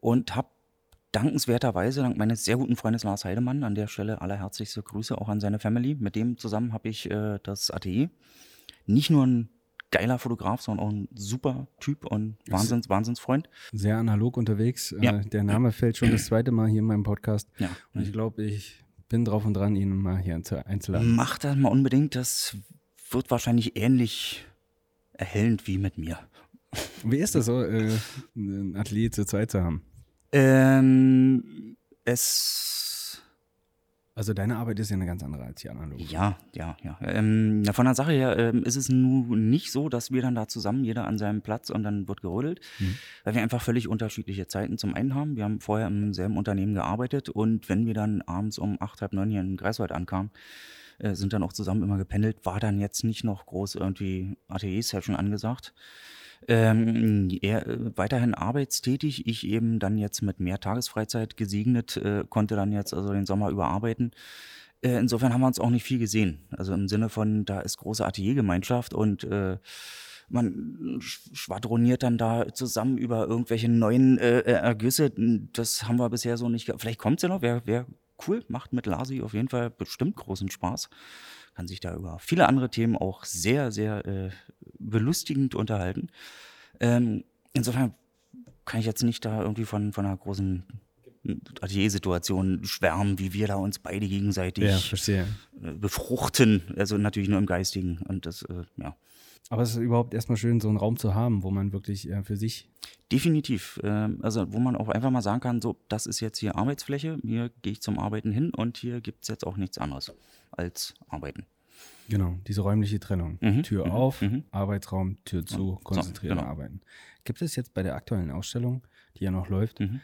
Und habe dankenswerterweise, dank meines sehr guten Freundes Lars Heidemann, an der Stelle allerherzlichste Grüße auch an seine Family. Mit dem zusammen habe ich äh, das ATE. Nicht nur ein geiler Fotograf, sondern auch ein super Typ und Wahnsinns, Wahnsinnsfreund. Sehr analog unterwegs. Äh, ja. Der Name fällt schon das zweite Mal hier in meinem Podcast. Ja. Und ich glaube, ich bin drauf und dran, ihn mal hier einzuladen. Macht das mal unbedingt. Das wird wahrscheinlich ähnlich erhellend wie mit mir. Wie ist das so, äh, ein Athlet zu zweit zu haben? Ähm, es. Also deine Arbeit ist ja eine ganz andere als die anderen. Ja, ja, ja. Ähm, von der Sache her ähm, ist es nun nicht so, dass wir dann da zusammen, jeder an seinem Platz und dann wird gerödelt, mhm. weil wir einfach völlig unterschiedliche Zeiten zum einen haben. Wir haben vorher im selben Unternehmen gearbeitet und wenn wir dann abends um acht, halb neun hier in Greifswald ankamen, äh, sind dann auch zusammen immer gependelt, war dann jetzt nicht noch groß irgendwie ATE-Session angesagt. Ähm, er äh, weiterhin arbeitstätig, ich eben dann jetzt mit mehr Tagesfreizeit gesegnet, äh, konnte dann jetzt also den Sommer überarbeiten. Äh, insofern haben wir uns auch nicht viel gesehen. Also im Sinne von, da ist große Ateliergemeinschaft und äh, man schwadroniert dann da zusammen über irgendwelche neuen äh, äh Ergüsse. Das haben wir bisher so nicht. Vielleicht kommt es ja noch, wäre wär cool, macht mit Lasi auf jeden Fall bestimmt großen Spaß kann sich da über viele andere Themen auch sehr, sehr äh, belustigend unterhalten. Ähm, insofern kann ich jetzt nicht da irgendwie von, von einer großen Atelier-Situation schwärmen, wie wir da uns beide gegenseitig ja, äh, befruchten. Also natürlich nur im Geistigen. Und das, äh, ja. Aber es ist überhaupt erstmal schön, so einen Raum zu haben, wo man wirklich äh, für sich. Definitiv. Ähm, also, wo man auch einfach mal sagen kann: so, das ist jetzt hier Arbeitsfläche, hier gehe ich zum Arbeiten hin und hier gibt es jetzt auch nichts anderes als Arbeiten. Genau, diese räumliche Trennung. Mhm, Tür mhm, auf, mhm. Arbeitsraum, Tür zu, konzentrieren, so, genau. arbeiten. Gibt es jetzt bei der aktuellen Ausstellung, die ja noch läuft, mhm.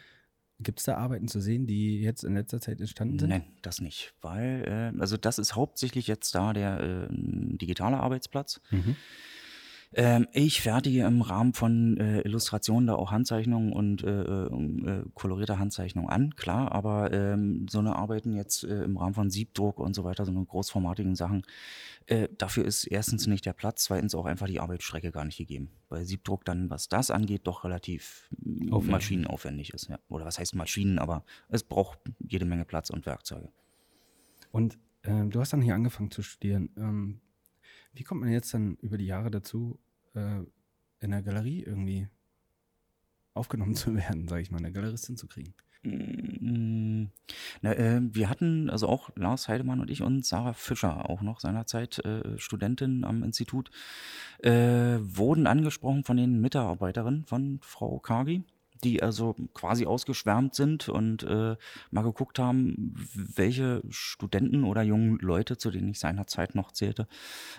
Gibt es da Arbeiten zu sehen, die jetzt in letzter Zeit entstanden sind? Nein, das nicht. Weil, äh, also das ist hauptsächlich jetzt da der äh, digitale Arbeitsplatz. Mhm. Ähm, ich fertige im Rahmen von äh, Illustrationen da auch Handzeichnungen und äh, äh, kolorierte Handzeichnungen an, klar, aber ähm, so eine Arbeiten jetzt äh, im Rahmen von Siebdruck und so weiter, so eine großformatigen Sachen, äh, dafür ist erstens nicht der Platz, zweitens auch einfach die Arbeitsstrecke gar nicht gegeben. Weil Siebdruck dann, was das angeht, doch relativ Aufwendig. maschinenaufwendig ist. Ja. Oder was heißt Maschinen, aber es braucht jede Menge Platz und Werkzeuge. Und äh, du hast dann hier angefangen zu studieren. Ähm, wie kommt man jetzt dann über die Jahre dazu, äh, in der Galerie irgendwie aufgenommen zu werden, sage ich mal, eine Galeristin zu kriegen? Mm, na, äh, wir hatten, also auch Lars Heidemann und ich und Sarah Fischer, auch noch seinerzeit äh, Studentin am Institut, äh, wurden angesprochen von den Mitarbeiterinnen von Frau Kagi die also quasi ausgeschwärmt sind und äh, mal geguckt haben, welche Studenten oder jungen Leute, zu denen ich seinerzeit noch zählte,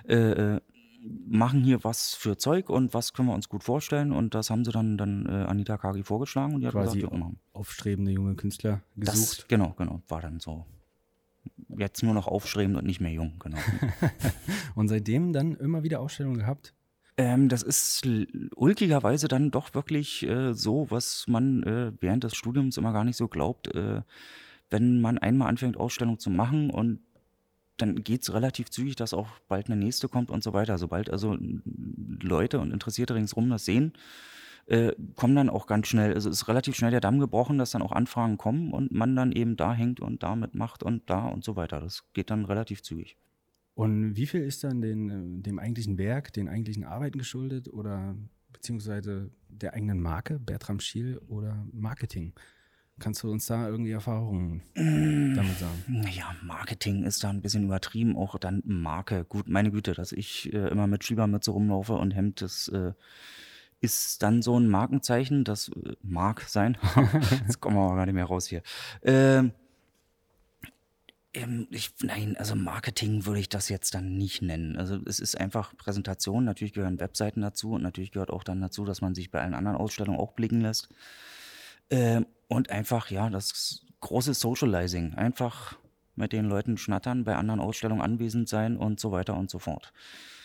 äh, äh, machen hier was für Zeug und was können wir uns gut vorstellen. Und das haben sie dann, dann äh, Anita Kagi vorgeschlagen und die hat Quasi gesagt, ja, aufstrebende junge Künstler gesucht. Das, genau, genau, war dann so. Jetzt nur noch aufstrebend und nicht mehr jung, genau. und seitdem dann immer wieder Ausstellungen gehabt? Ähm, das ist ulkigerweise dann doch wirklich äh, so, was man äh, während des Studiums immer gar nicht so glaubt. Äh, wenn man einmal anfängt, Ausstellungen zu machen und dann geht es relativ zügig, dass auch bald eine nächste kommt und so weiter. Sobald also Leute und Interessierte ringsrum das sehen, äh, kommen dann auch ganz schnell, also ist relativ schnell der Damm gebrochen, dass dann auch Anfragen kommen und man dann eben da hängt und damit macht und da und so weiter. Das geht dann relativ zügig. Und wie viel ist dann den, äh, dem eigentlichen Werk, den eigentlichen Arbeiten geschuldet oder beziehungsweise der eigenen Marke, Bertram Schiel oder Marketing? Kannst du uns da irgendwie Erfahrungen damit sagen? Ja, Marketing ist da ein bisschen übertrieben, auch dann Marke. Gut, meine Güte, dass ich äh, immer mit Schiebermütze rumlaufe und Hemd, das äh, ist dann so ein Markenzeichen, das äh, mag sein. Jetzt kommen wir aber gar nicht mehr raus hier. Ähm, ähm, ich, nein, also Marketing würde ich das jetzt dann nicht nennen. Also es ist einfach Präsentation. Natürlich gehören Webseiten dazu und natürlich gehört auch dann dazu, dass man sich bei allen anderen Ausstellungen auch blicken lässt. Ähm, und einfach, ja, das große Socializing. Einfach mit den Leuten schnattern, bei anderen Ausstellungen anwesend sein und so weiter und so fort.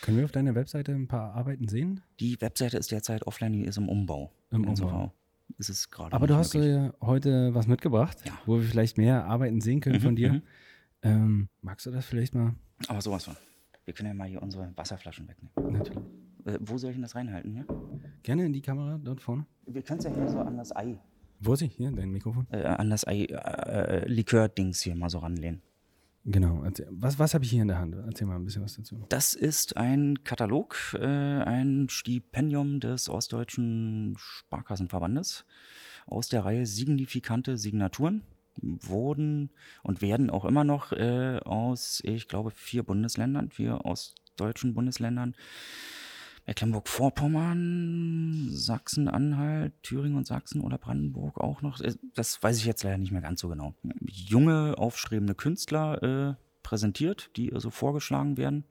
Können wir auf deiner Webseite ein paar Arbeiten sehen? Die Webseite ist derzeit offline, die ist im Umbau. Im Insofern Umbau. Ist es gerade Aber du hast möglich. äh, heute was mitgebracht, Ja. wo wir vielleicht mehr Arbeiten sehen können Mhm, von dir. mhm. Ähm, magst du das vielleicht mal? Aber sowas von. Wir können ja mal hier unsere Wasserflaschen wegnehmen. Natürlich. Äh, wo soll ich denn das reinhalten? Hier? Gerne in die Kamera dort vorne. Wir können es ja hier so an das Ei, Wo ist sie? Hier, dein Mikrofon. äh, an das Ei, äh, Likör-Dings hier mal so ranlehnen. Genau. Was was habe ich hier in der Hand? Erzähl mal ein bisschen was dazu. Das ist ein Katalog, äh, ein Stipendium des Ostdeutschen Sparkassenverbandes aus der Reihe Signifikante Signaturen. Wurden und werden auch immer noch äh, aus, ich glaube, vier Bundesländern, vier ostdeutschen Bundesländern, Mecklenburg-Vorpommern, Sachsen-Anhalt, Thüringen und Sachsen oder Brandenburg auch noch. Äh, Das weiß ich jetzt leider nicht mehr ganz so genau. Junge, aufstrebende Künstler äh, präsentiert, die also vorgeschlagen werden.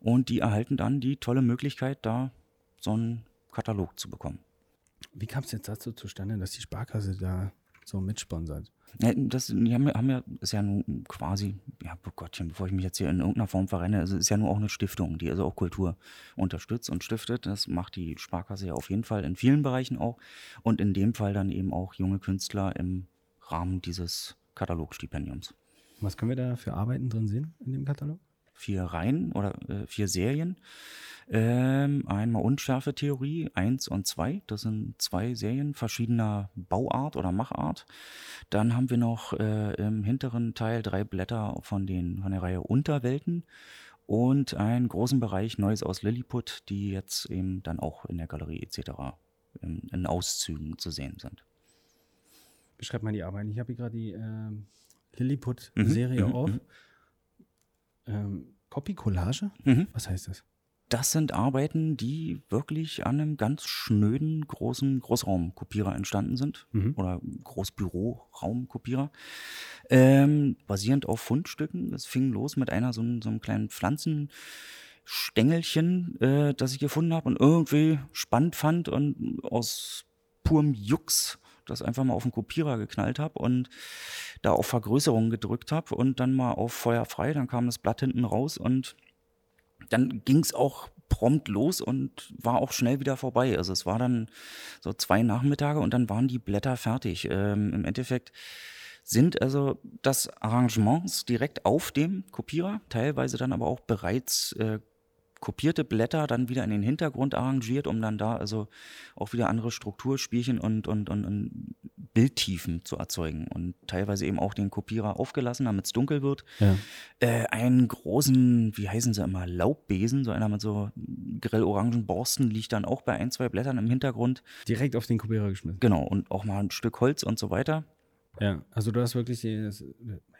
Und die erhalten dann die tolle Möglichkeit, da so einen Katalog zu bekommen. Wie kam es jetzt dazu zustande, dass die Sparkasse da so mitsponsert? Ja, Das die haben, ja- haben ja, ist ja nun quasi, ja, oh Gottchen, bevor ich mich jetzt hier in irgendeiner Form verrenne, also ist ja nur auch eine Stiftung, die also auch Kultur unterstützt und stiftet. Das macht die Sparkasse ja auf jeden Fall in vielen Bereichen auch. Und in dem Fall dann eben auch junge Künstler im Rahmen dieses Katalogstipendiums. Was können wir da für Arbeiten drin sehen in dem Katalog? Vier Reihen oder äh, vier Serien. Ähm, einmal Unschärfe-Theorie 1 und 2. Das sind zwei Serien verschiedener Bauart oder Machart. Dann haben wir noch äh, im hinteren Teil drei Blätter von, den, von der Reihe Unterwelten und einen großen Bereich Neues aus Lilliput, die jetzt eben dann auch in der Galerie etc. in, in Auszügen zu sehen sind. Beschreib mal die Arbeiten. Ich habe hier gerade die ähm, Lilliput-Serie mhm, auf. mhm. Ähm, Copy-Collage? Mhm. Was heißt das? Das sind Arbeiten, die wirklich an einem ganz schnöden großen Großraumkopierer entstanden sind Mhm. oder Großbüroraumkopierer, ähm, basierend auf Fundstücken. Es fing los mit einer so, einem- so einem kleinen Pflanzenstängelchen, äh, das ich gefunden habe und irgendwie spannend fand und aus purem Jux das einfach mal auf den Kopierer geknallt habe und da auf Vergrößerung gedrückt habe und dann mal auf Feuer frei, dann kam das Blatt hinten raus und dann ging es auch prompt los und war auch schnell wieder vorbei. Also es war dann so zwei Nachmittage und dann waren die Blätter fertig. Ähm, Im Endeffekt sind also das Arrangements direkt auf dem Kopierer, teilweise dann aber auch bereits äh, kopierte Blätter dann wieder in den Hintergrund arrangiert, um dann da also auch wieder andere Strukturspielchen und, und, und, und Bildtiefen zu erzeugen und teilweise eben auch den Kopierer aufgelassen, damit es dunkel wird Ja. äh, einen großen, wie heißen sie immer, Laubbesen, so einer mit so grillorangen Borsten liegt dann auch bei ein, zwei Blättern im Hintergrund. Direkt auf den Kopierer geschmissen. Genau, und auch mal ein Stück Holz und so weiter. Ja, also du hast wirklich das,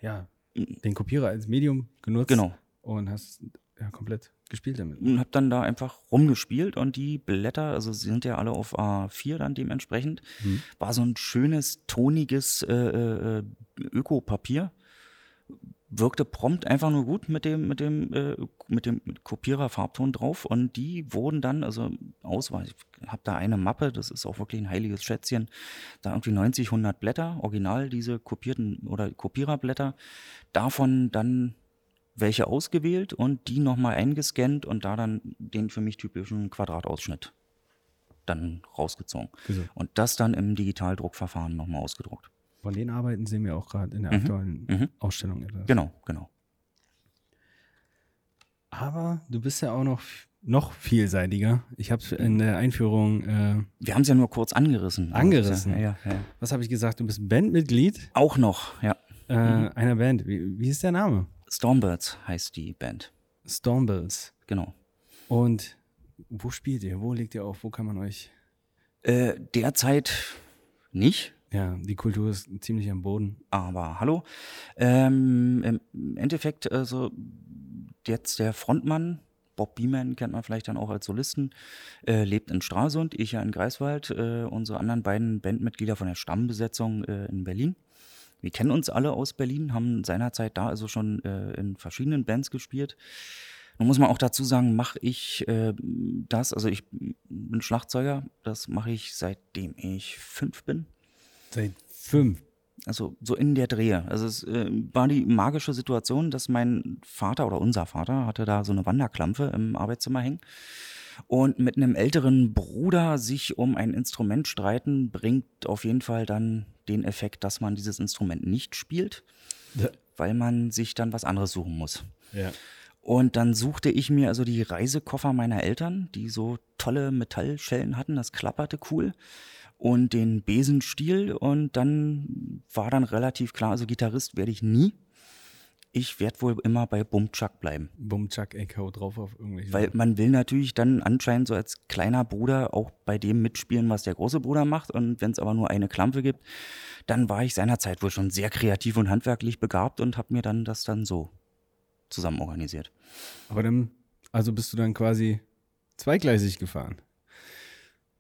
ja, den Kopierer als Medium genutzt Genau. und hast ja, komplett gespielt damit. Und hab dann da einfach rumgespielt und die Blätter, also sie sind ja alle auf A4 dann dementsprechend, Mhm. war so ein schönes, toniges äh, äh, Ökopapier. Wirkte prompt einfach nur gut mit dem, mit dem, äh, mit dem Kopierer-Farbton drauf und die wurden dann, also Auswahl, ich habe da eine Mappe, das ist auch wirklich ein heiliges Schätzchen, da irgendwie 90, 100 Blätter, original diese kopierten oder Kopiererblätter, davon dann welche ausgewählt und die nochmal eingescannt und da dann den für mich typischen Quadratausschnitt dann rausgezogen. Also, Und das dann im Digitaldruckverfahren nochmal ausgedruckt. von den Arbeiten sehen wir auch gerade in der Mhm, aktuellen mhm. Ausstellung etwas. Genau, genau. Aber du bist ja auch noch, noch vielseitiger. Ich habe in der Einführung, äh, Wir haben es ja nur kurz angerissen. Angerissen? Ja, ja, ja. was habe ich gesagt? Du bist Bandmitglied Auch noch, ja. äh, Mhm. einer Band. Wie, wie ist der Name? Stormbirds heißt die Band. Stormbills. Genau. Und wo spielt ihr? Wo legt ihr auf? Wo kann man euch? Äh, derzeit nicht, Ja, die Kultur ist ziemlich am Boden. aber hallo. Ähm, Im Endeffekt, also jetzt der Frontmann, Bob Beeman kennt man vielleicht dann auch als Solisten, äh, lebt in Stralsund, ich ja in Greifswald, äh, unsere anderen beiden Bandmitglieder von der Stammbesetzung äh, in Berlin. Wir kennen uns alle aus Berlin, haben seinerzeit da also schon äh, in verschiedenen Bands gespielt. Nun muss man auch dazu sagen, mache ich äh, das, also ich bin Schlagzeuger, das mache ich seitdem ich fünf bin. Seit fünf. Also so in der Drehe. Also es äh, war die magische Situation, dass mein Vater oder unser Vater hatte da so eine Wanderklampe im Arbeitszimmer hängen. Und mit einem älteren Bruder sich um ein Instrument streiten, bringt auf jeden Fall dann den Effekt, dass man dieses Instrument nicht spielt, Ja. weil man sich dann was anderes suchen muss. Ja. Und dann suchte ich mir also die Reisekoffer meiner Eltern, die so tolle Metallschellen hatten, das klapperte cool. Und den Besenstiel und dann war dann relativ klar, also Gitarrist werde ich nie. Ich werde wohl immer bei Bumchuck bleiben. Bumchuck Echo drauf auf irgendwelche. Weil man will natürlich dann anscheinend so als kleiner Bruder auch bei dem mitspielen, was der große Bruder macht. Und wenn es aber nur eine Klampe gibt, dann war ich seinerzeit wohl schon sehr kreativ und handwerklich begabt und habe mir dann das dann so zusammen organisiert. Aber dann, also bist du dann quasi zweigleisig gefahren.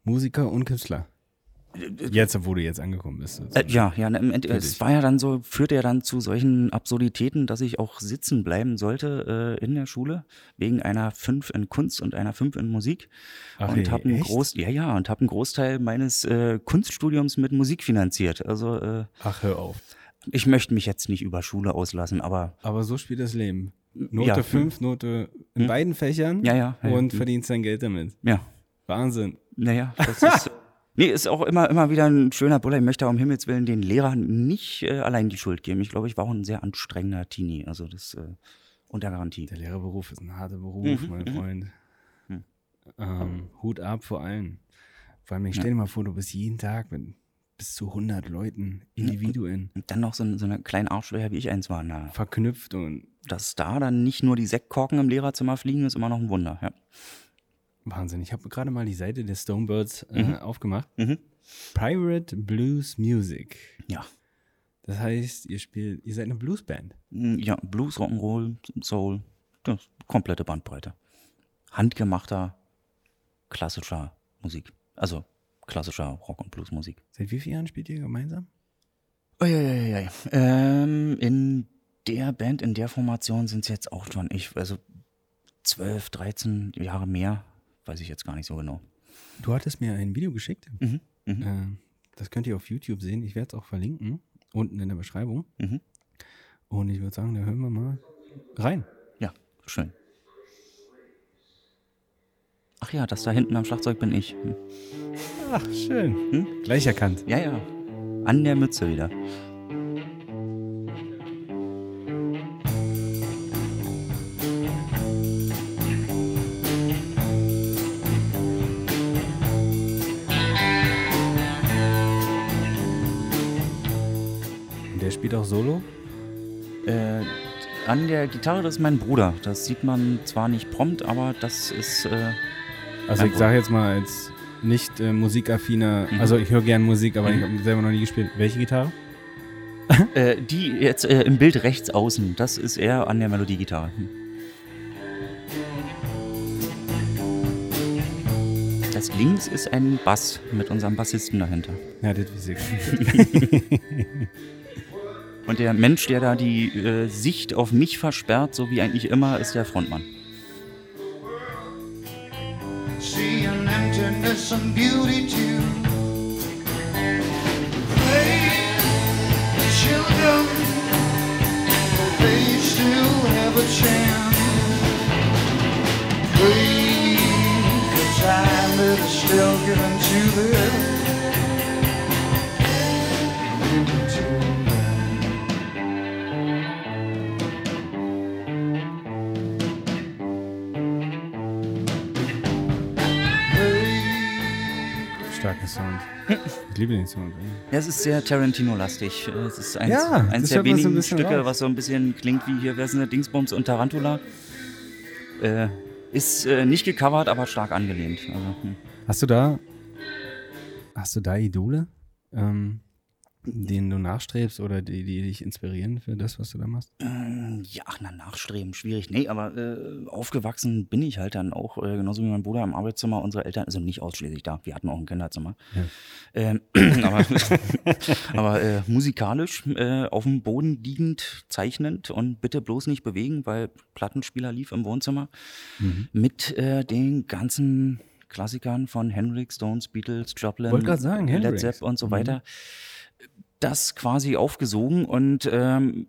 Musiker und Künstler. Jetzt, wo du jetzt angekommen bist. Äh, ja, ja, im Ende, es war ja dann so, führte ja dann zu solchen Absurditäten, dass ich auch sitzen bleiben sollte äh, in der Schule, wegen einer 5 in Kunst und einer 5 in Musik. Ach und nee, habe einen? Groß, ja, ja, und habe einen Großteil meines äh, Kunststudiums mit Musik finanziert. Also äh, Ach, hör auf. ich möchte mich jetzt nicht über Schule auslassen, aber Aber so spielt das Leben. Note Ja. 5, Note in beiden Fächern Ja, ja, ja, und ja. verdienst dein Geld damit. ja, Wahnsinn. naja, das ist. Nee, ist auch immer, immer wieder ein schöner Buller. Ich möchte um Himmels Willen den Lehrern nicht äh, allein die Schuld geben. Ich glaube, ich war auch ein sehr anstrengender Teenie. Also das äh, unter Garantie. Der Lehrerberuf ist ein harter Beruf, Mhm, mein mhm. Freund. Hm. Ähm, Hut ab vor allen. Vor allem, ich stell dir mal vor, du bist jeden Tag mit bis zu 100 Leuten, Individuen, Und dann noch so, so eine kleine Arschlöcher wie ich eins war. Na, verknüpft und dass da dann nicht nur die Sektkorken im Lehrerzimmer fliegen, ist immer noch ein Wunder. Ja. Wahnsinn. Ich habe gerade mal die Seite der Stonebirds äh, Mhm. aufgemacht. Mhm. Pirate Blues Music. Ja. Das heißt, ihr spielt, ihr seid eine Bluesband. Mm, Ja, Blues, Rock'n'Roll, Soul, das komplette Bandbreite. Handgemachter, klassischer Musik. Also klassischer Rock- und Bluesmusik. Seit wie vielen Jahren spielt ihr gemeinsam? Uiuiui. Ähm, in der Band, in der Formation sind es jetzt auch schon, ich, also 12, 13 Jahre mehr, weiß ich jetzt gar nicht so genau. Du hattest mir ein Video geschickt. Mhm. Mhm. Äh, das könnt ihr auf YouTube sehen. Ich werde es auch verlinken, unten in der Beschreibung. Mhm. Und ich würde sagen, da hören wir mal rein. Ja, schön. Ach ja, das da hinten am Schlagzeug bin ich. Hm. Ach, schön. Hm? Gleich erkannt. Ja, ja. An der Mütze wieder. Auch Solo? Äh, an der Gitarre, das ist mein Bruder. Das sieht man zwar nicht prompt, aber das ist. Äh, Also ich sage jetzt mal als nicht äh, musikaffiner, Mhm. also ich höre gern Musik, aber ich Mhm. habe selber noch nie gespielt. Welche Gitarre? äh, die jetzt äh, im Bild rechts außen, das ist er an der Melodiegitarre. Hm. Das links ist ein Bass mit unserem Bassisten dahinter. Ja, das weiß ich. Und der Mensch, der da die äh, Sicht auf mich versperrt, so wie eigentlich immer, ist der Frontmann. see an emptiness and beauty too. Children, they still have a chance. Play the time that is still given to them. Ey. Ja, es ist sehr Tarantino-lastig. Es ist eins, Ja, eins der man so ein wenigen Stücke, raus. was so ein bisschen klingt wie hier, wer denn der Dingsbums und Tarantula. Äh, ist äh, nicht gecovert, aber stark angelehnt. Also, hm. Hast du da, hast du da Idole, ähm, denen du nachstrebst oder die, die dich inspirieren für das, was du da machst? Ähm, Ja, na, nachstreben, schwierig. Nee, aber äh, aufgewachsen bin ich halt dann auch, äh, genauso wie mein Bruder im Arbeitszimmer, unsere Eltern, also nicht ausschließlich da, wir hatten auch ein Kinderzimmer. Ja. Ähm, aber aber äh, musikalisch äh, auf dem Boden liegend, zeichnend und bitte bloß nicht bewegen, weil Plattenspieler lief im Wohnzimmer mit äh, den ganzen Klassikern von Hendrix, Stones, Beatles, Joplin, sagen, Led. Zepp und so Mhm. Das quasi aufgesogen und ähm,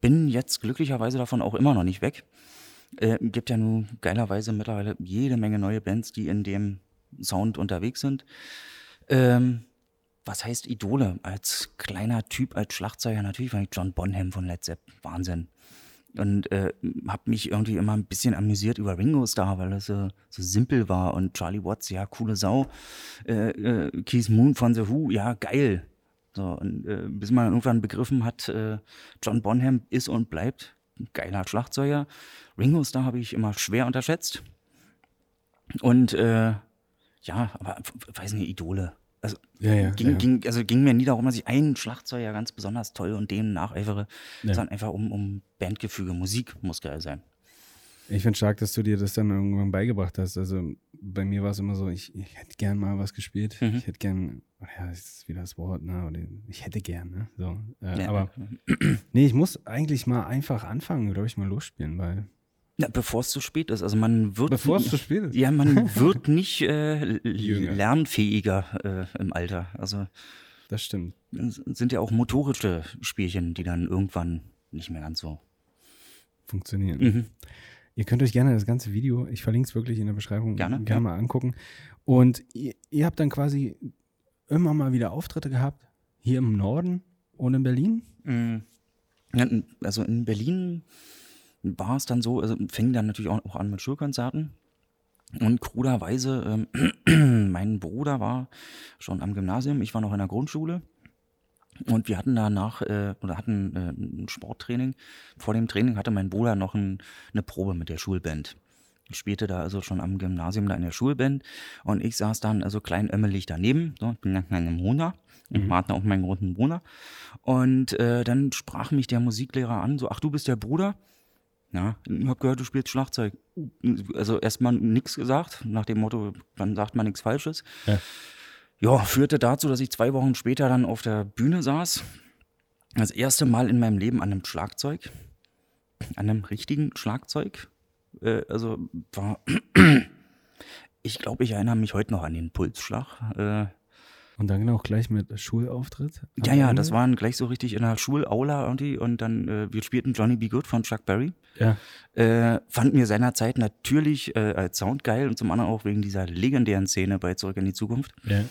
bin jetzt glücklicherweise davon auch immer noch nicht weg. Äh, gibt ja nun geilerweise mittlerweile jede Menge neue Bands, die in dem Sound unterwegs sind. Ähm, was heißt Idole? Als kleiner Typ, als Schlagzeuger, natürlich war ich John Bonham von Led Zeppelin. Wahnsinn. Und äh, habe mich irgendwie immer ein bisschen amüsiert über Ringo Starr, weil das so, so simpel war. Und Charlie Watts, ja, coole Sau. Äh, äh, Keith Moon von The Who, ja, geil. So, und äh, bis man irgendwann begriffen hat, äh, John Bonham ist und bleibt ein geiler Schlagzeuger. Ringo Starr habe ich immer schwer unterschätzt. Und äh, ja, aber weiß nicht, Idole. Also, Ja, ja, ging, ja. Ging, also ging mir nie darum, dass ich einen Schlagzeuger ganz besonders toll und dem nacheifere, sondern einfach um, um Bandgefüge. Musik muss geil sein. Ich finde stark, dass du dir das dann irgendwann beigebracht hast. Also bei mir war es immer so, ich, ich hätte gern mal was gespielt. Mhm. Ich hätte gern, ja, das ist wieder das Wort, ne? Oder ich hätte gern, ne? So. Äh, Ja. Aber nee, ich muss eigentlich mal einfach anfangen, glaube ich, mal losspielen, weil. Ja, bevor es zu spät ist. Also man wird. Bevor es zu spät ist. Ja, man wird nicht äh, lernfähiger äh, im Alter. Also Das stimmt. sind ja auch motorische Spielchen, die dann irgendwann nicht mehr ganz so. Funktionieren. Mhm. Ihr könnt euch gerne das ganze Video, ich verlinke es wirklich in der Beschreibung, Gerne, gerne mal angucken. Und ihr, ihr habt dann quasi immer mal wieder Auftritte gehabt, hier im Norden und in Berlin. Mm. Also in Berlin war es dann so, also fing dann natürlich auch, auch an mit Schulkonzerten. Und kruderweise, ähm, mein Bruder war schon am Gymnasium, ich war noch in der Grundschule. Und wir hatten danach, äh, oder hatten äh, ein Sporttraining. Vor dem Training hatte mein Bruder noch ein, eine Probe mit der Schulband. Ich spielte da also schon am Gymnasium da in der Schulband und ich saß dann also klein ömmelig daneben, so, ich bin ja kleiner Bruder und warte auf meinen großen Bruder. Und äh, dann sprach mich der Musiklehrer an, so, ach, du bist der Bruder? Ja, ich hab gehört, du spielst Schlagzeug. Also erstmal nichts gesagt, nach dem Motto, dann sagt man nichts Falsches. Ja. Ja, führte dazu, dass ich zwei Wochen später dann auf der Bühne saß. Das erste Mal in meinem Leben an einem Schlagzeug. An einem richtigen Schlagzeug. Äh, also war. Ich glaube, ich erinnere mich heute noch an den Pulsschlag. Äh, Und dann auch gleich mit Schulauftritt. ja, ja, Ende. das waren gleich so richtig in der Schulaula irgendwie. Und dann, äh, wir spielten Johnny Be Good von Chuck Berry. Ja. Äh, fand mir seinerzeit natürlich äh, als Sound geil und zum anderen auch wegen dieser legendären Szene bei Zurück in die Zukunft, ja.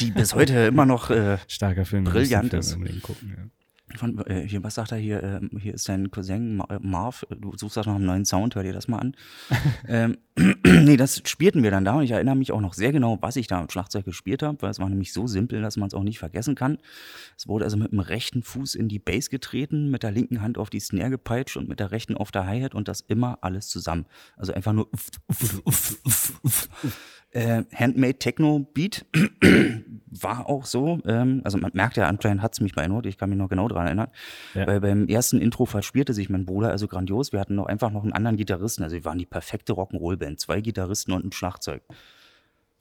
die bis heute immer noch äh, Starker Film. Brillant müssen ist. gucken, ja. Von, äh, hier, was sagt er hier? Äh, hier ist dein Cousin Ma- Marv. Du suchst das nach einem neuen Sound, hör dir das mal an. ähm, nee, das spielten wir dann da und ich erinnere mich auch noch sehr genau, was ich da mit Schlagzeug gespielt habe, weil es war nämlich so simpel, dass man es auch nicht vergessen kann. Es wurde also mit dem rechten Fuß in die Bass getreten, mit der linken Hand auf die Snare gepeitscht und mit der rechten auf der Hi-Hat und das immer alles zusammen. Also einfach nur äh, Handmade Techno Beat war auch so. Ähm, also man merkt ja, anscheinend hat es mich beeindruckt. Ich kann mich noch genau daran erinnern. Ja. Weil beim ersten Intro verspielte sich mein Bruder also grandios. Wir hatten noch einfach noch einen anderen Gitarristen. Also wir waren die perfekte Rock'n'Roll-Band. Zwei Gitarristen und ein Schlagzeug.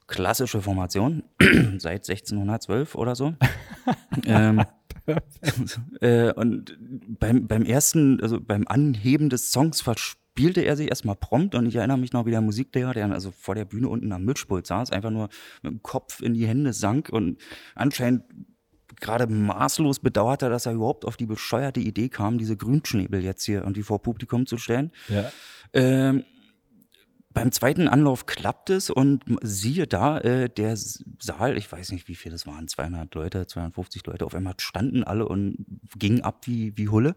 Klassische Formation seit 1612 oder so. ähm, äh, und beim, beim ersten, also beim Anheben des Songs verspielte er sich erstmal prompt und ich erinnere mich noch, wie der Musiklehrer, der also vor der Bühne unten am Mischpult saß, einfach nur mit dem Kopf in die Hände sank und anscheinend gerade maßlos bedauerte, dass er überhaupt auf die bescheuerte Idee kam, diese Grünschnäbel jetzt hier irgendwie vor Publikum zu stellen. Ja. Ähm, beim zweiten Anlauf klappt es und siehe da, äh, der Saal, ich weiß nicht, wie viel das waren, 200 Leute, 250 Leute, auf einmal standen alle und gingen ab wie, wie Hulle.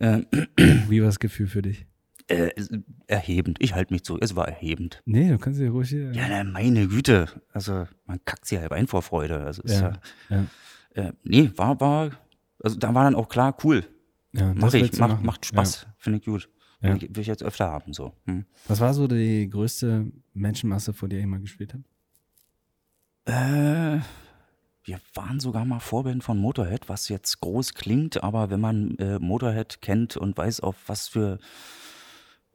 Ähm, Wie war das Gefühl für dich? äh, erhebend, ich halte mich zurück, es war erhebend. Nee, du kannst ja ruhig hier. Ja, na, meine Güte, also man kackt sich halb ein vor Freude. Also ist Ja, ja, ja. äh, nee, war, war, also da war dann auch klar, cool, ja mach ich, macht, macht Spaß, finde ich gut. Ja. Will, ich, jetzt öfter haben, so. Hm. Was war so die größte Menschenmasse, vor der ihr mal gespielt habt? Äh, wir waren sogar mal Vorband von Motorhead, was jetzt groß klingt, aber wenn man äh, Motorhead kennt und weiß, auf was für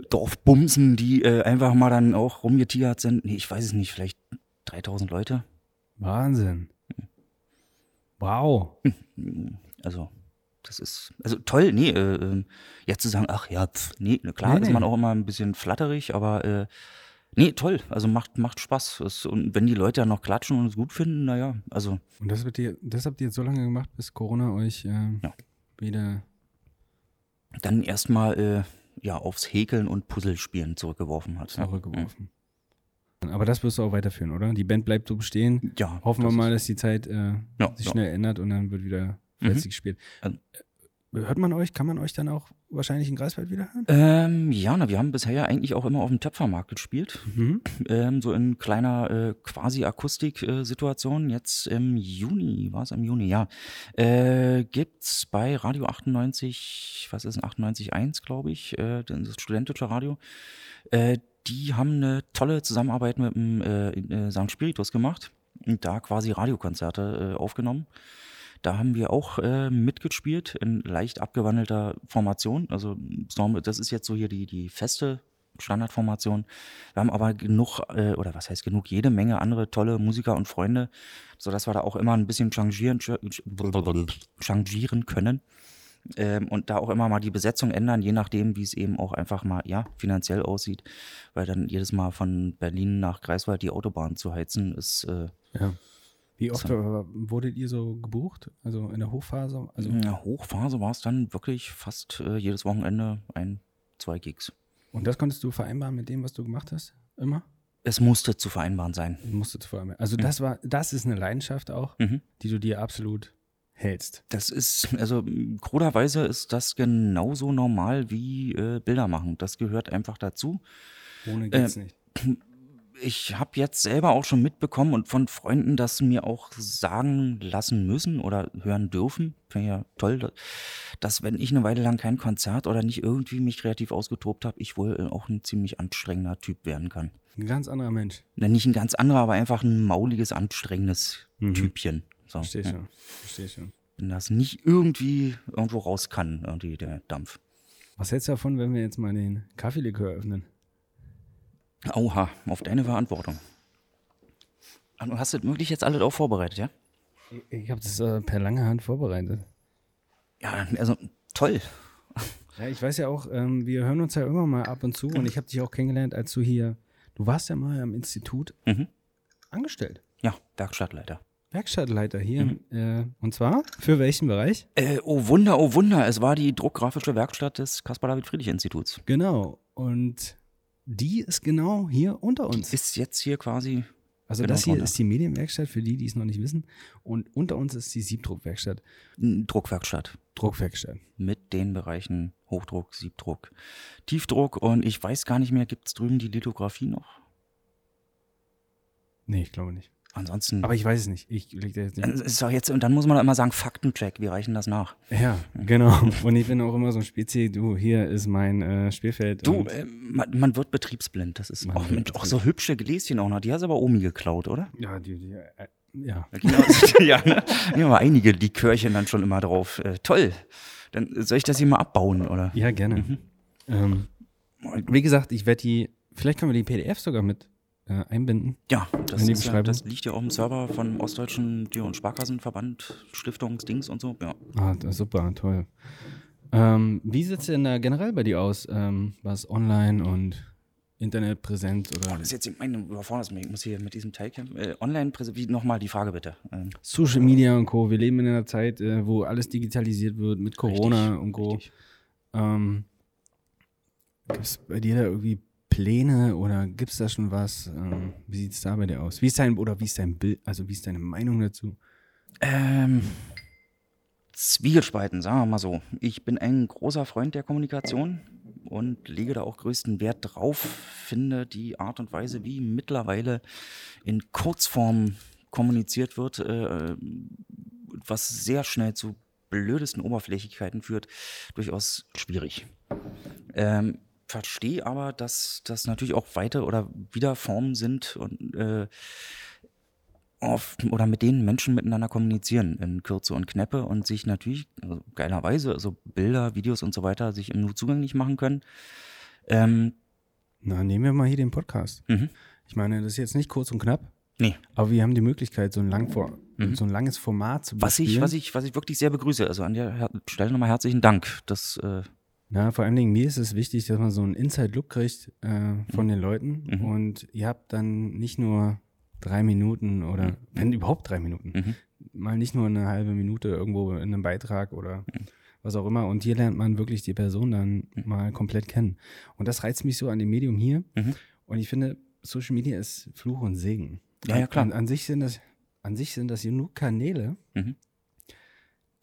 Dorfbumsen die äh, einfach mal dann auch rumgetiert sind, nee, ich weiß es nicht, vielleicht 3000 Leute. Wahnsinn. Wow. Also, das ist, also toll, nee, äh, äh, jetzt zu sagen, ach ja, pf, nee, klar Nee, ist nee. man auch immer ein bisschen flatterig, aber äh, Nee, toll. Also macht, macht Spaß. Es, und wenn die Leute ja noch klatschen und es gut finden, naja, also Und das, wird ihr, das habt ihr jetzt so lange gemacht, bis Corona euch äh, Ja. wieder. dann erstmal äh, ja, aufs Häkeln und Puzzlespielen zurückgeworfen hat. zurückgeworfen. Aber das wirst du auch weiterführen, oder? Die Band bleibt so bestehen. Ja, Hoffen wir mal, dass die Zeit äh, Ja, sich ja. schnell ändert und dann wird wieder fleißig gespielt. Also- Äh, Hört man euch? Kann man euch dann auch wahrscheinlich in Greifswald wieder hören? Ähm, ja, na, wir haben bisher ja eigentlich auch immer auf dem Töpfermarkt gespielt. Mhm. Ähm, so in kleiner äh, quasi Akustik-Situation. Jetzt im Juni, war es im Juni, ja. Äh, gibt's bei Radio 98, was ist denn 98.1, glaube ich, äh, das studentische Radio. Äh, die haben eine tolle Zusammenarbeit mit dem äh, äh, St. Spiritus gemacht und da quasi Radiokonzerte äh, aufgenommen. Da haben wir auch äh, mitgespielt in leicht abgewandelter Formation. Also Storm- das ist jetzt so hier die, die feste Standardformation. Wir haben aber genug, äh, oder was heißt genug, jede Menge andere tolle Musiker und Freunde, sodass wir da auch immer ein bisschen changieren, changieren können. Ähm, und da auch immer mal die Besetzung ändern, je nachdem, wie es eben auch einfach mal ja, finanziell aussieht. Weil dann jedes Mal von Berlin nach Greifswald die Autobahn zu heizen, ist äh, Ja. Wie oft äh, wurdet ihr so gebucht? Also in der Hochphase? Also, in der Hochphase war es dann wirklich fast äh, jedes Wochenende ein, zwei Gigs. Und das konntest du vereinbaren mit dem, was du gemacht hast? Immer? Es musste zu vereinbaren sein. Musstest du vereinbaren. Also das war, das ist eine Leidenschaft auch, Mhm. die du dir absolut hältst. Das ist, also kruderweise ist das genauso normal wie äh, Bilder machen. Das gehört einfach dazu. Ohne geht's nicht. Ich habe jetzt selber auch schon mitbekommen und von Freunden das mir auch sagen lassen müssen oder hören dürfen. Finde ich ja toll, dass- wenn ich eine Weile lang kein Konzert oder nicht irgendwie mich kreativ ausgetobt habe, ich wohl auch ein ziemlich anstrengender Typ werden kann. Ein ganz anderer Mensch. Na, Nicht ein ganz anderer, aber einfach ein mauliges, anstrengendes Mhm. Typchen. So, Verstehe ja. schon. Verstehe schon. Wenn das nicht irgendwie irgendwo raus kann, irgendwie der Dampf. Was hältst du davon, wenn wir jetzt mal den Kaffeelikör öffnen? Oha, auf deine Verantwortung. Ah, Du hast das möglich jetzt alles auch vorbereitet, ja? Ich habe das äh, per lange Hand vorbereitet. Ja, also toll. Ja, ich weiß ja auch, ähm, wir hören uns ja immer mal ab und zu und ich habe dich auch kennengelernt, als du hier, du warst ja mal am Institut Mhm. angestellt. Ja, Werkstattleiter. Werkstattleiter hier. Äh, und zwar für welchen Bereich? Äh, oh Wunder, oh Wunder, es war die druckgrafische Werkstatt des Caspar-David-Friedrich-Instituts. Genau. Und die ist genau hier unter uns. Ist jetzt hier quasi, Also genau das hier drunter. ist die Medienwerkstatt, für die, die es noch nicht wissen. Und unter uns ist die Siebdruckwerkstatt. Druckwerkstatt Druckwerkstatt. mit den Bereichen Hochdruck, Siebdruck, Tiefdruck und ich weiß gar nicht mehr, gibt es drüben die Lithografie noch? Nee, ich glaube nicht. Ansonsten, Aber ich weiß es nicht. Ich leg da jetzt nicht. Dann ist jetzt, und dann muss man immer sagen, Faktencheck, wir reichen das nach. Ja, genau. Und ich bin auch immer so ein Spezi, du, hier ist mein äh, Spielfeld. Du, äh, man, man wird betriebsblind, das ist Man auch, mit auch so hübsche Gläschen auch noch, die hast du aber Omi geklaut, oder? ja, die, die, äh, ja. Genau. ja, ne? Hier haben wir einige Likörchen dann schon immer drauf. Äh, toll. Dann soll ich das hier mal abbauen, oder? Ja, gerne. Ähm, wie gesagt, ich werde die, vielleicht können wir die PDF sogar mit äh, einbinden. Ja, das, ja, das liegt ja auf dem Server vom Ostdeutschen Tür- und Sparkassenverband, Stiftungsdings und so. Ja. Ah, super, toll. Ähm, wie sieht es denn da generell bei dir aus, ähm, was online und Internetpräsenz oder Das ist jetzt, meine, überfordert mich. Ich muss hier mit diesem Teil kämpfen. Äh, online wie nochmal die Frage bitte. Ähm, Social Media und Co. Wir leben in einer Zeit, äh, wo alles digitalisiert wird mit Corona richtig, und Co. Ähm, gibt es bei dir da irgendwie Pläne oder gibt es da schon was? Ähm, wie sieht es da bei dir aus? Wie ist dein, oder wie ist dein Bild, also wie ist deine Meinung dazu? Ähm, Zwiegespalten, sagen wir mal so. Ich bin ein großer Freund der Kommunikation und lege da auch größten Wert drauf. Finde die Art und Weise, wie mittlerweile in Kurzform kommuniziert wird, äh, was sehr schnell zu blödesten Oberflächlichkeiten führt, durchaus schwierig. Ähm, verstehe aber, dass das natürlich auch weite oder wieder Formen sind und äh, auf, oder mit denen Menschen miteinander kommunizieren in Kürze und Knäppe und sich natürlich also geilerweise, also Bilder, Videos und so weiter, sich im Nu zugänglich machen können. Ähm, Na, nehmen wir mal hier den Podcast. Mhm. Ich meine, das ist jetzt nicht kurz und knapp, nee, aber wir haben die Möglichkeit, so ein, lang vor, so ein langes Format zu was ich, bespielen. was ich, was ich wirklich sehr begrüße. Also an der Stelle nochmal herzlichen Dank. Das äh, Na, vor allen Dingen, mir ist es wichtig, dass man so einen Inside-Look kriegt äh, von den Leuten. Mhm. Und ihr habt dann nicht nur drei Minuten oder, wenn überhaupt drei Minuten, Mhm. mal nicht nur eine halbe Minute irgendwo in einem Beitrag oder Mhm. was auch immer. Und hier lernt man wirklich die Person dann mal komplett kennen. Und das reizt mich so an dem Medium hier. Mhm. Und ich finde, Social Media ist Fluch und Segen. Ja, ja, klar. An, an, sich sind das, an sich sind das genug Kanäle, Mhm.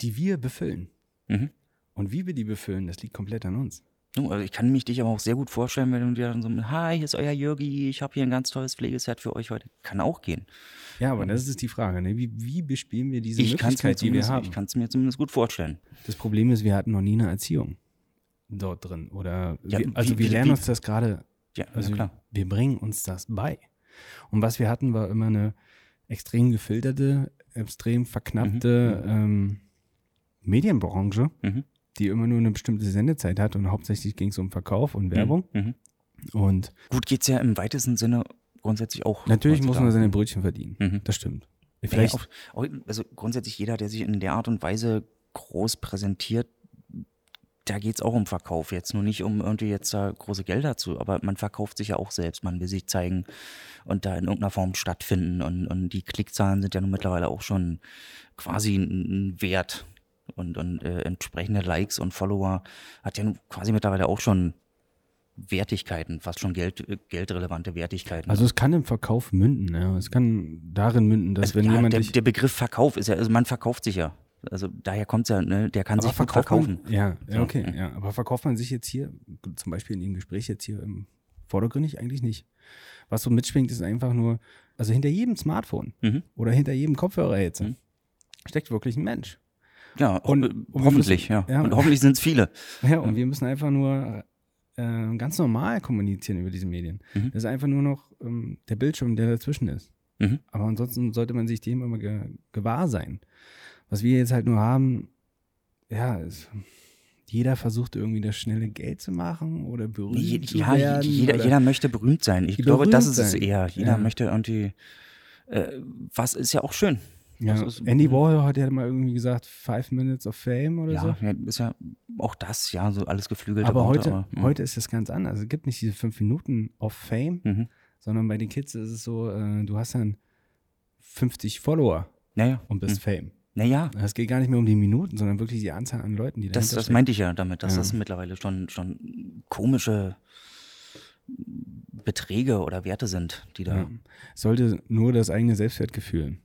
die wir befüllen. Mhm. Und wie wir die befüllen, das liegt komplett an uns. Also ich kann mich dich aber auch sehr gut vorstellen, wenn du dir dann so, hi, hier ist euer Jürgi, ich habe hier ein ganz tolles Pflegeset für euch heute. Kann auch gehen. Ja, aber das ist die Frage. Ne? Wie, wie bespielen wir diese Ich kann es mir, Möglichkeit, die wir haben? ich kann's mir zumindest gut vorstellen. Das Problem ist, wir hatten noch nie eine Erziehung dort drin. Oder Ja, wir, also wie- wir lernen wie- uns das gerade, Ja, also ja klar. wir bringen uns das bei. Und was wir hatten, war immer eine extrem gefilterte, extrem verknappte ähm, Medienbranche, Mhm. Die immer nur eine bestimmte Sendezeit hat und hauptsächlich ging es um Verkauf und Werbung. Mhm. Und Gut geht's ja im weitesten Sinne grundsätzlich auch. natürlich muss man seine Brötchen verdienen. Mhm. Das stimmt. Ja, Vielleicht, auch, auch, also grundsätzlich jeder, der sich in der Art und Weise groß präsentiert, da geht es auch um Verkauf. Jetzt nur nicht um irgendwie jetzt da große Gelder zu, aber man verkauft sich ja auch selbst. Man will sich zeigen und da in irgendeiner Form stattfinden. Und, und die Klickzahlen sind ja nun mittlerweile auch schon quasi ein Wert. Und, und äh, entsprechende Likes und Follower hat ja quasi mittlerweile auch schon Wertigkeiten, fast schon Geld, äh, geldrelevante Wertigkeiten. also es kann im Verkauf münden. Ja. Es kann darin münden, dass wenn ja, jemand der, der Begriff Verkauf ist ja, also man verkauft sich ja. Also daher kommt es ja, ne, der kann sich gut verkauft verkaufen. Man, ja, ja, okay, mhm. ja. Aber verkauft man sich jetzt hier, zum Beispiel in dem Gespräch jetzt hier im Vordergründig eigentlich nicht. Was so mitschwingt, ist einfach nur, also hinter jedem Smartphone Mhm. oder hinter jedem Kopfhörer jetzt Mhm. steckt wirklich ein Mensch. Ja, Und- und wir hoffentlich, müssen- ja. ja. Und hoffentlich sind es viele. Ja, und wir müssen einfach nur äh, ganz normal kommunizieren über diese Medien. Mhm. Das ist einfach nur noch ähm, der Bildschirm, der dazwischen ist. Mhm. Aber ansonsten sollte man sich dem immer ge gewahr sein. Was wir jetzt halt nur haben, ja, ist, jeder versucht irgendwie das schnelle Geld zu machen oder berühmt Je, zu ja, werden. jeder, jeder möchte berühmt sein. Ich glaube, das ist berühmt es sein. eher. Jeder Ja. möchte irgendwie, äh, was ist ja auch schön. Ja, ist- Andy Warhol hat ja mal irgendwie gesagt, five minutes of fame oder so. Ja, ja, ist ja auch das, ja, so alles geflügelte Aber heute, aber, heute ist das ganz anders. Es gibt nicht diese fünf Minuten of Fame, Mhm. sondern bei den Kids ist es so, äh, du hast dann 50 Follower Naja, und bist mhm. Fame. naja, Es geht gar nicht mehr um die Minuten, sondern wirklich die Anzahl an Leuten, die das, dahinter das meinte ich ja damit, dass Ja. das mittlerweile schon, schon komische Beträge oder Werte sind, die da. Ja. Sollte nur das eigene Selbstwertgefühl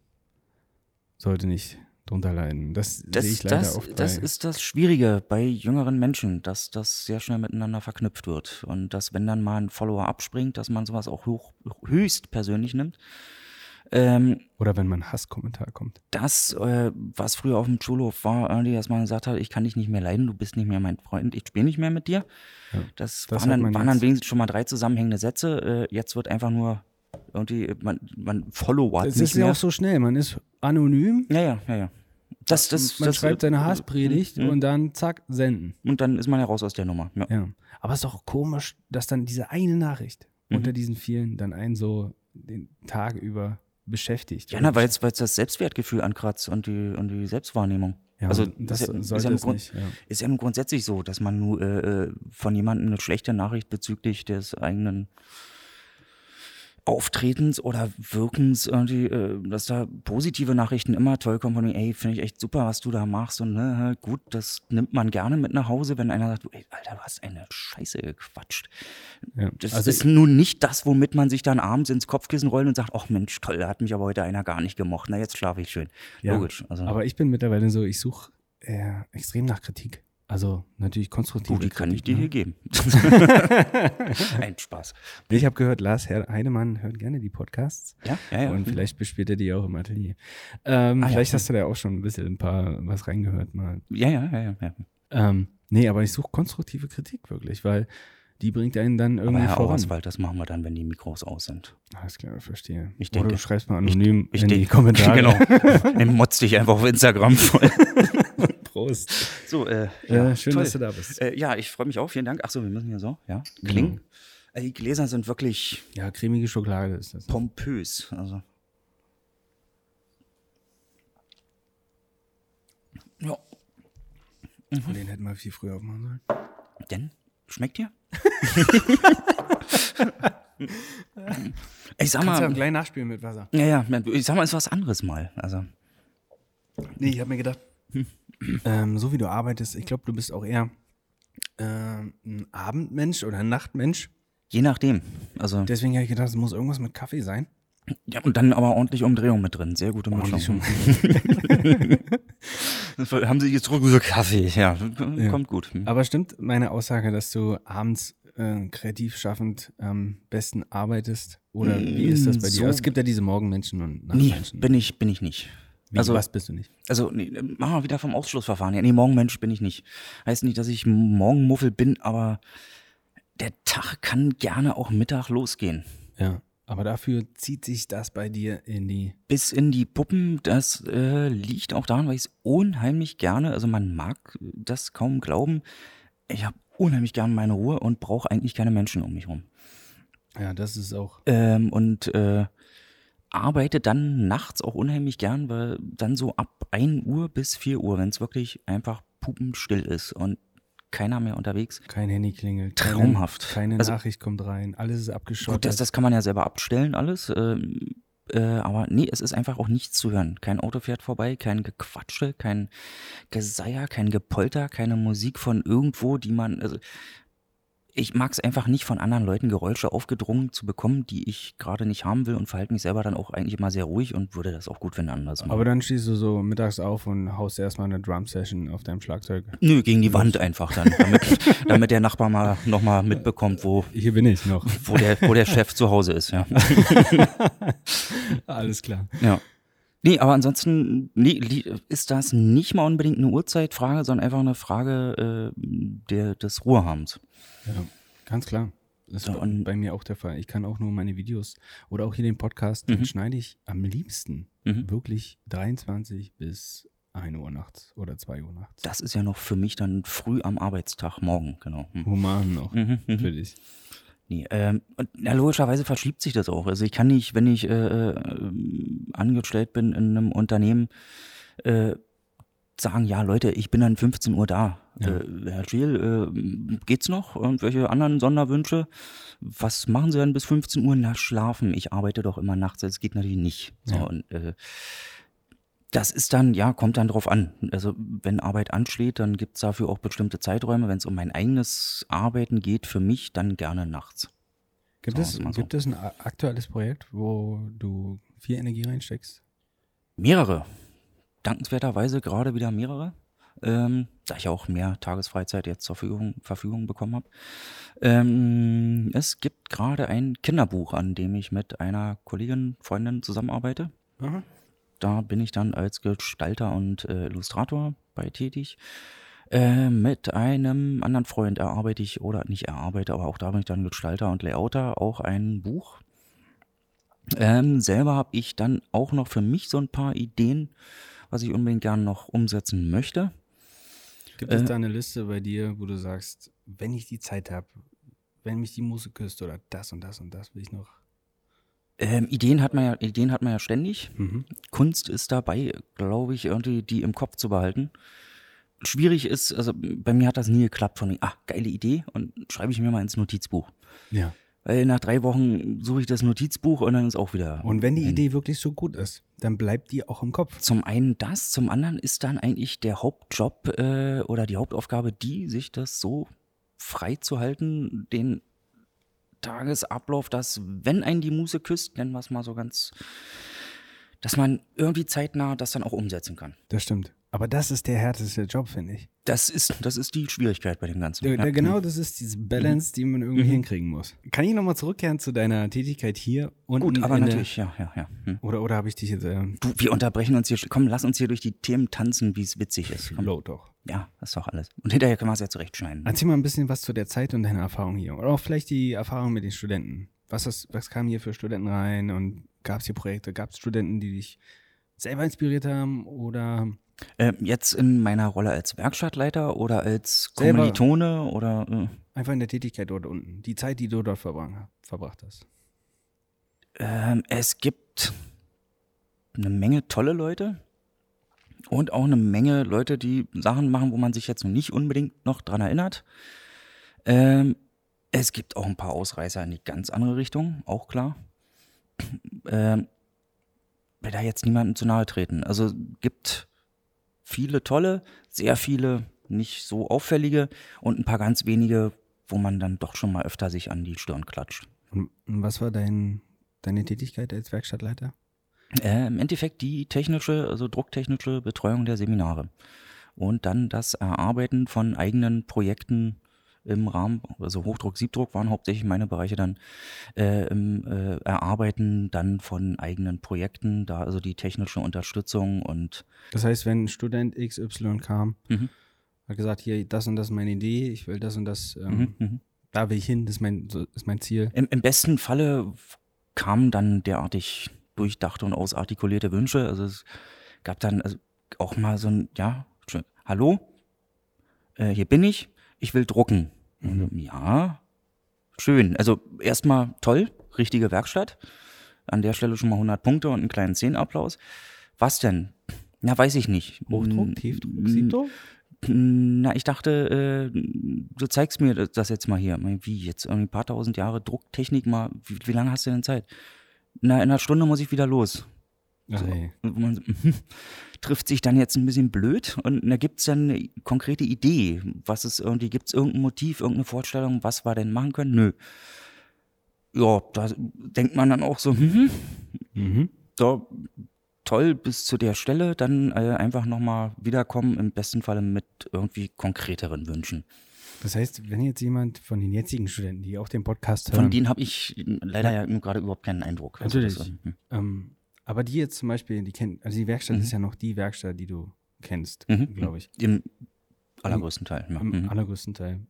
sollte nicht drunter leiden. Das, sehe Das, ich leider das, oft das ist das Schwierige bei jüngeren Menschen, dass das sehr schnell miteinander verknüpft wird. Und dass, wenn dann mal ein Follower abspringt, dass man sowas auch hoch, höchst persönlich nimmt. Ähm, Oder wenn man Hasskommentar kommt. das, äh, was früher auf dem Schulhof war, irgendwie, dass man gesagt hat, ich kann dich nicht mehr leiden, du bist nicht mehr mein Freund, ich spiele nicht mehr mit dir. Ja. Das, Das waren, dann, waren dann wenigstens schon mal drei zusammenhängende Sätze. Äh, jetzt wird einfach nur irgendwie, man, man followert Es nicht ist ja mehr. auch so schnell. Man ist anonym. ja, ja, ja, ja. Das, das, man das, schreibt seine Hasspredigt Mhm. und dann zack, senden. Und dann ist man ja raus aus der Nummer. Ja. Ja. Aber es ist doch komisch, dass dann diese eine Nachricht Mhm. unter diesen vielen dann einen so den Tag über beschäftigt. Ja, na, weil es das Selbstwertgefühl ankratzt und die, und die Selbstwahrnehmung. Ja, also das ist ist, ja Grund, nicht, ja. ist ja grundsätzlich so, dass man nur äh, äh, von jemandem eine schlechte Nachricht bezüglich des eigenen Auftretens oder Wirkens irgendwie, äh, dass da positive Nachrichten immer toll kommen von mir, ey, finde ich echt super, was du da machst und ne, gut, das nimmt man gerne mit nach Hause, wenn einer sagt, ey, Alter, du hast eine Scheiße gequatscht. Ja. Das Also ist nun nicht das, womit man sich dann abends ins Kopfkissen rollt und sagt, ach Mensch, toll, da hat mich aber heute einer gar nicht gemocht. Na, jetzt schlafe ich schön. Ja, Logisch. Also, Aber ich bin mittlerweile so, ich suche äh, extrem nach Kritik. Also natürlich konstruktive gut, die kann ich dir ne? hier geben. Ein Spaß. Ich habe gehört, Lars Heidemann hört gerne die Podcasts. Ja, ja, ja. Und vielleicht bespielt er die auch im Atelier. Ähm, Ah, ja. vielleicht hast du da auch schon ein bisschen ein paar was reingehört mal. Ja, ja, ja, ja. ja. Ähm, nee, aber ich suche konstruktive Kritik wirklich, weil die bringt einen dann Aber irgendwie Herr voran. Auswald, das machen wir dann, wenn die Mikros aus sind. Alles klar, verstehe. Ich Oder denke- du schreibst mal anonym ich in die denke- Kommentare. Genau. Dann motz dich einfach auf Instagram voll. Prost. So, äh, Ja, ja, schön, toll. dass du da bist. Äh, ja, ich freue mich auch. Vielen Dank. Achso, wir müssen hier so, ja, klingen. Äh, die Gläser sind wirklich Ja, cremige Schokolade ist das. pompös. Also. Ja. Von denen hätten wir viel früher aufmachen sollen. Denn? Schmeckt dir? ich sag Kannst du ja mal, gleich nachspielen mit Wasser. ja, ja, ich sag mal, ist was anderes mal. Also, Nee, ich habe mir gedacht, ähm, so wie du arbeitest, ich glaube, du bist auch eher ähm, ein Abendmensch oder ein Nachtmensch. je nachdem. Also, Deswegen habe ich gedacht, es muss irgendwas mit Kaffee sein. ja, und dann aber ordentlich Umdrehung mit drin. Sehr gute Mischung. Haben sie jetzt zurück so Kaffee. Ja, kommt gut. Aber stimmt meine Aussage, dass du abends äh, kreativ schaffend am besten arbeitest? Oder wie ist das bei dir? so- es gibt ja diese Morgenmenschen und Nee, Nachtmenschen. bin ich, bin ich nicht. Wie, also- was bist du nicht? Also, nee, machen wir wieder vom Ausschlussverfahren. Ja, nee, Morgenmensch bin ich nicht. Heißt nicht, dass ich Morgenmuffel bin, aber der Tag kann gerne auch Mittag losgehen. Ja. Aber dafür zieht sich das bei dir in die. Bis in die Puppen, das äh, liegt auch daran, weil ich es unheimlich gerne, also man mag das kaum glauben, ich habe unheimlich gerne meine Ruhe und brauche eigentlich keine Menschen um mich rum. Ja, das ist auch. Ähm, und äh, arbeite dann nachts auch unheimlich gern, weil dann so ab 1 Uhr bis 4 Uhr, wenn es wirklich einfach pupenstill ist und keiner mehr unterwegs. Kein Handy klingelt. Keine, Traumhaft. Keine Also- Nachricht kommt rein. Alles ist abgeschottet. Gut, das, das kann man ja selber abstellen, alles. Ähm, äh, aber nee, es ist einfach auch nichts zu hören. Kein Auto fährt vorbei, kein Gequatsche, kein Geseier, kein Gepolter, keine Musik von irgendwo, die man. Also, ich mag es einfach nicht, von anderen Leuten Geräusche aufgedrungen zu bekommen, die ich gerade nicht haben will und verhalte mich selber dann auch eigentlich immer sehr ruhig und würde das auch gut finden anders machen. Aber dann stehst du so mittags auf und haust erstmal eine Drum-Session auf deinem Schlagzeug. Nö, gegen die Wand einfach dann, damit, damit der Nachbar mal nochmal mitbekommt, wo, Hier bin ich noch. wo, der, wo der Chef zu Hause ist, ja. Alles klar. Ja. Nee, aber ansonsten nee, ist das nicht mal unbedingt eine Uhrzeitfrage, sondern einfach eine Frage äh, der, des Ruhehabens. Ja, ganz klar. Das ist und- bei mir auch der Fall. Ich kann auch nur meine Videos oder auch hier den Podcast, den schneide ich am liebsten Mhm. wirklich 23 bis 1 Uhr nachts oder 2 Uhr nachts. Das ist ja noch für mich dann früh am Arbeitstag, morgen, genau. Hm. Human noch Mhm, mhm. für dich. Nee, ähm, und ja, logischerweise verschiebt sich das auch. Also ich kann nicht, wenn ich äh, äh, angestellt bin in einem Unternehmen, äh, sagen, ja Leute, ich bin dann 15 Uhr da. Ja. Äh, Herr Schiel, äh, geht's noch? Irgendwelche anderen Sonderwünsche? Was machen Sie denn bis 15 Uhr? Na, schlafen. Ich arbeite doch immer nachts. Das geht natürlich nicht. So, Ja. und, äh, das ist dann, ja, kommt dann drauf an. Also wenn Arbeit ansteht, dann gibt's dafür auch bestimmte Zeiträume. Wenn es um mein eigenes Arbeiten geht, für mich, dann gerne nachts. Gibt, Sagen es, so. gibt es ein aktuelles Projekt, wo du viel Energie reinsteckst? Mehrere. Dankenswerterweise gerade wieder mehrere. Ähm, da ich auch mehr Tagesfreizeit jetzt zur Verfügung, Verfügung bekommen habe. Ähm, es gibt gerade ein Kinderbuch, an dem ich mit einer Kollegin, Freundin zusammenarbeite. Aha. Da bin ich dann als Gestalter und äh, Illustrator bei tätig. Äh, mit einem anderen Freund erarbeite ich, oder nicht erarbeite, aber auch da bin ich dann Gestalter und Layouter, auch ein Buch. Ähm, selber habe ich dann auch noch für mich so ein paar Ideen, was ich unbedingt gerne noch umsetzen möchte. Gibt es Äh, da eine Liste bei dir, wo du sagst, wenn ich die Zeit habe, wenn mich die Muse küsst oder das und das und das will ich noch? Ähm, Ideen hat man ja, Ideen hat man ja ständig. Mhm. Kunst ist dabei, glaube ich, irgendwie die im Kopf zu behalten. Schwierig ist, also bei mir hat das nie geklappt von, ah, geile Idee und schreibe ich mir mal ins Notizbuch. Ja. Weil nach drei Wochen suche ich das Notizbuch und dann ist auch wieder. Und wenn die Idee wirklich so gut ist, dann bleibt die auch im Kopf. Zum einen das, zum anderen ist dann eigentlich der Hauptjob äh, oder die Hauptaufgabe die, sich das so frei zu halten, den Tagesablauf, dass, wenn einen die Muse küsst, nennen wir es mal so ganz, dass man irgendwie zeitnah das dann auch umsetzen kann. Das stimmt. Aber das ist der härteste Job, finde ich. Das ist, das ist die Schwierigkeit bei dem Ganzen. Der, Ja. der, genau, das ist diese Balance, die man irgendwie Mhm. hinkriegen muss. Kann ich nochmal zurückkehren zu deiner Tätigkeit hier und Gut, aber natürlich, ja, ja, ja. Hm. Oder, oder habe ich dich jetzt ähm, Du, wir unterbrechen uns hier. Komm, lass uns hier durch die Themen tanzen, wie es witzig ist. Low doch? Ja, das ist doch alles. Und hinterher können wir es ja zurechtschneiden. Erzähl mal ein bisschen was zu der Zeit und deiner Erfahrung hier. Oder auch vielleicht die Erfahrung mit den Studenten. Was, ist, was kam hier für Studenten rein und gab es hier Projekte? Gab es Studenten, die dich selber inspiriert haben oder Ähm, jetzt in meiner Rolle als Werkstattleiter oder als Selber- Kommilitone oder äh, einfach in der Tätigkeit dort unten? Die Zeit, die du dort verbracht, verbracht hast. ähm, es gibt eine Menge tolle Leute und auch eine Menge Leute, die Sachen machen, wo man sich jetzt noch nicht unbedingt noch dran erinnert. Ähm, es gibt auch ein paar Ausreißer in die ganz andere Richtung, auch klar. Ähm, will da jetzt niemandem zu nahe treten. Also gibt viele tolle, sehr viele nicht so auffällige und ein paar ganz wenige, wo man dann doch schon mal öfter sich an die Stirn klatscht. Und was war dein, deine Tätigkeit als Werkstattleiter? Äh, Im Endeffekt die technische, also drucktechnische Betreuung der Seminare. Und dann das Erarbeiten von eigenen Projekten im Rahmen, also Hochdruck, Siebdruck waren hauptsächlich meine Bereiche dann äh, im äh, Erarbeiten dann von eigenen Projekten, da also die technische Unterstützung und Das heißt, wenn ein Student XY kam, Mhm. hat gesagt, hier, das und das ist meine Idee, ich will das und das, ähm, mhm, mhm. da will ich hin, das ist mein, so ist mein Ziel. Im, Im besten Falle kamen dann derartig durchdachte und ausartikulierte Wünsche. Also es gab dann also auch mal so ein, ja, schön, hallo, äh, hier bin ich, ich will drucken. Und so, Ja, schön. Also erstmal toll, richtige Werkstatt. An der Stelle schon mal 100 Punkte und einen kleinen Zehnapplaus. Was denn? Na, weiß ich nicht. Hochdruck, Mm, Tiefdruck, mm, Siebdruck? na, ich dachte, äh, du zeigst mir das jetzt mal hier. Wie jetzt? Irgendwie ein paar tausend Jahre Drucktechnik mal. Wie, wie lange hast du denn Zeit? Na, in einer Stunde muss ich wieder los. Nee. Man so, mhm, trifft sich dann jetzt ein bisschen blöd und da gibt es dann eine konkrete Idee. Was ist irgendwie, gibt es irgendein Motiv, irgendeine Vorstellung, was wir denn machen können? Nö. Ja, da denkt man dann auch so, hm, Mhm. da, toll bis zu der Stelle, dann äh, einfach nochmal wiederkommen, im besten Falle mit irgendwie konkreteren Wünschen. Das heißt, wenn jetzt jemand von den jetzigen Studenten, die auch den Podcast hören, Von denen habe ich leider ja gerade überhaupt keinen Eindruck. Natürlich. das, hm. ähm, aber die jetzt zum Beispiel, die kennen, also die Werkstatt ist ja noch die Werkstatt, die du kennst, Mhm. glaube ich. Im allergrößten Teil. Ja. Im Mhm. allergrößten Teil.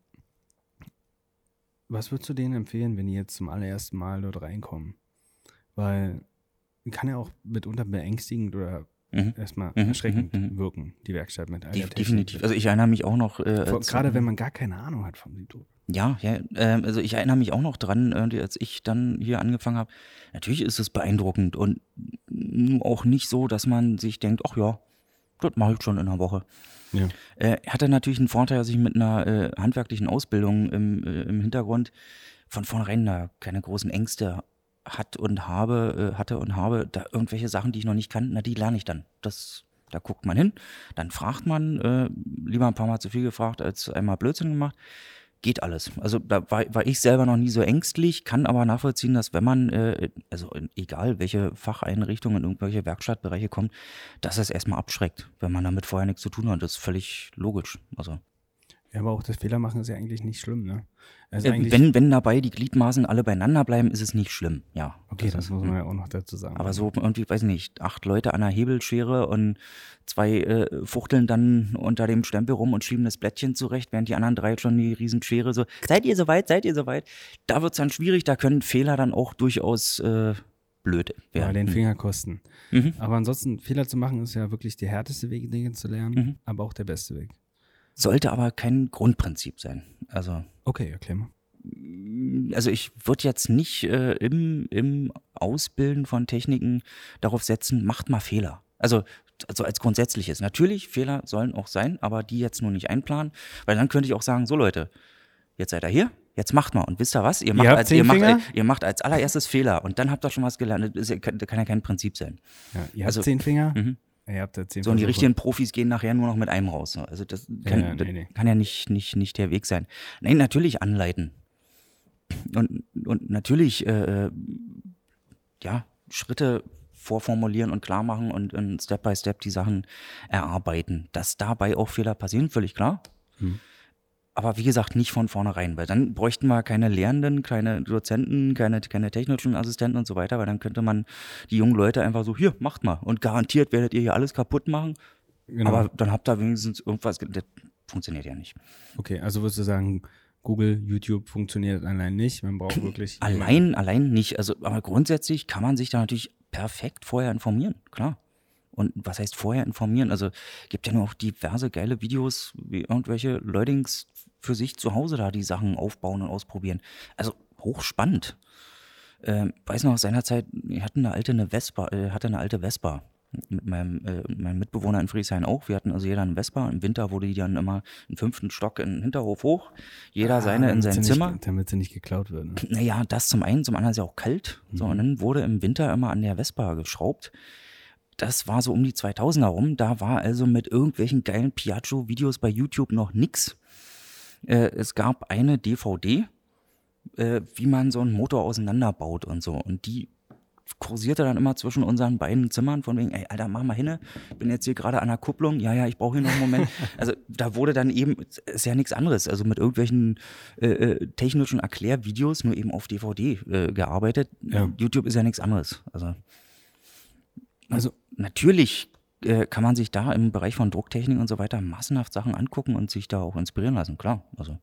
Was würdest du denen empfehlen, wenn die jetzt zum allerersten Mal dort reinkommen? Weil kann ja auch mitunter beängstigend oder Mhm. erstmal Mhm, erschreckend mhm, wirken, die Werkstatt mit all Def- der Technik. Definitiv. Also ich erinnere mich auch noch. Äh, Vor- Gerade wenn man gar keine Ahnung hat vom Siebdruck. Ja, ja ähm, also ich erinnere mich auch noch dran, irgendwie, als ich dann hier angefangen habe. Natürlich ist es beeindruckend und auch nicht so, dass man sich denkt, ach ja, das mache ich schon in einer Woche. Ja. Äh, hatte natürlich einen Vorteil, dass ich mit einer äh, handwerklichen Ausbildung im, äh, im Hintergrund von vornherein da keine großen Ängste hat und habe, äh, hatte und habe, da irgendwelche Sachen, die ich noch nicht kannte, na, die lerne ich dann. Das, da guckt man hin, dann fragt man, äh, lieber ein paar Mal zu viel gefragt, als einmal Blödsinn gemacht. Geht alles. Also da war, war ich selber noch nie so ängstlich, kann aber nachvollziehen, dass wenn man, äh, also egal welche Facheinrichtungen in irgendwelche Werkstattbereiche kommt, dass es erstmal abschreckt, wenn man damit vorher nichts zu tun hat. Das ist völlig logisch. Also Ja, aber auch das Fehlermachen ist ja eigentlich nicht schlimm, ne? Also äh, wenn, wenn dabei die Gliedmaßen alle beieinander bleiben, ist es nicht schlimm. Ja. okay, das, muss man ja auch noch dazu sagen. Aber so irgendwie, weiß ich nicht, acht Leute an einer Hebelschere und zwei äh, fuchteln dann unter dem Stempel rum und schieben das Blättchen zurecht, während die anderen drei schon die Riesenschere so, seid ihr soweit, seid ihr soweit? Da wird's dann schwierig, da können Fehler dann auch durchaus äh, blöd ja, werden. den Finger kosten. Mhm. Aber ansonsten, Fehler zu machen, ist ja wirklich der härteste Weg, Dinge zu lernen, Mhm. aber auch der beste Weg. Sollte aber kein Grundprinzip sein. Also Okay, erklär mal. also ich würde jetzt nicht äh, im, im Ausbilden von Techniken darauf setzen, macht mal Fehler. Also, also als grundsätzliches. Natürlich, Fehler sollen auch sein, aber die jetzt nur nicht einplanen, weil dann könnte ich auch sagen, so Leute, jetzt seid ihr hier, jetzt macht mal. Und wisst ihr was? Ihr macht, habt als, ihr, macht, ihr macht als allererstes Fehler und dann habt ihr schon was gelernt. Das kann, kann ja kein Prinzip sein. Ja, ihr habt Also- zehn Finger? Mhm. Ihr habt ja zehn So, und die richtigen Profis gehen nachher nur noch mit einem raus. ne? Also das kann ja, das nee, nee. kann ja nicht, nicht, nicht der Weg sein. Nein, natürlich anleiten. Und, und natürlich, äh, äh, ja, Schritte vorformulieren und klar machen und, und Step by Step die Sachen erarbeiten. Dass dabei auch Fehler passieren, völlig klar. Hm. Aber wie gesagt, nicht von vornherein, weil dann bräuchten wir keine Lehrenden, keine Dozenten, keine, keine technischen Assistenten und so weiter, weil dann könnte man die jungen Leute einfach so, hier, macht mal. Und garantiert werdet ihr hier alles kaputt machen. Genau. Aber dann habt ihr wenigstens irgendwas. ge- Das funktioniert ja nicht. okay, also würdest du sagen, Google, YouTube funktioniert allein nicht. Man braucht wirklich. Allein, allein nicht. Also, aber grundsätzlich kann man sich da natürlich perfekt vorher informieren, klar. Und was heißt vorher informieren? Also gibt ja nur auch diverse geile Videos, wie irgendwelche Leutings für sich zu Hause da die Sachen aufbauen und ausprobieren. Also hochspannend. Ähm, weiß noch aus seiner Zeit, ich hatte eine alte eine Vespa, äh, hatte eine alte Vespa. Mit meinem, äh, meinem Mitbewohner in Friesheim auch. Wir hatten also jeder einen Vespa. Im Winter wurde die dann immer im fünften Stock in den Hinterhof hoch. Jeder Ah, seine in sein Zimmer. Nicht, damit sie nicht geklaut wird. Ne? Naja, das zum einen, zum anderen ist ja auch kalt. So, und dann wurde im Winter immer an der Vespa geschraubt. Das war so um die 2000er rum. Da war also mit irgendwelchen geilen Piaggio-Videos bei YouTube noch nix. Äh, es gab eine DVD, äh, wie man so einen Motor auseinanderbaut und so. Und die kursierte dann immer zwischen unseren beiden Zimmern von wegen, ey, Alter, mach mal hin, ich bin jetzt hier gerade an der Kupplung, ja, ja, ich brauche hier noch einen Moment. Also da wurde dann eben, ist ja nichts anderes, also mit irgendwelchen äh, äh, technischen Erklärvideos nur eben auf DVD äh, gearbeitet. Ja. YouTube ist ja nichts anderes. Also Also, natürlich äh, kann man sich da im Bereich von Drucktechnik und so weiter massenhaft Sachen angucken und sich da auch inspirieren lassen, klar. Also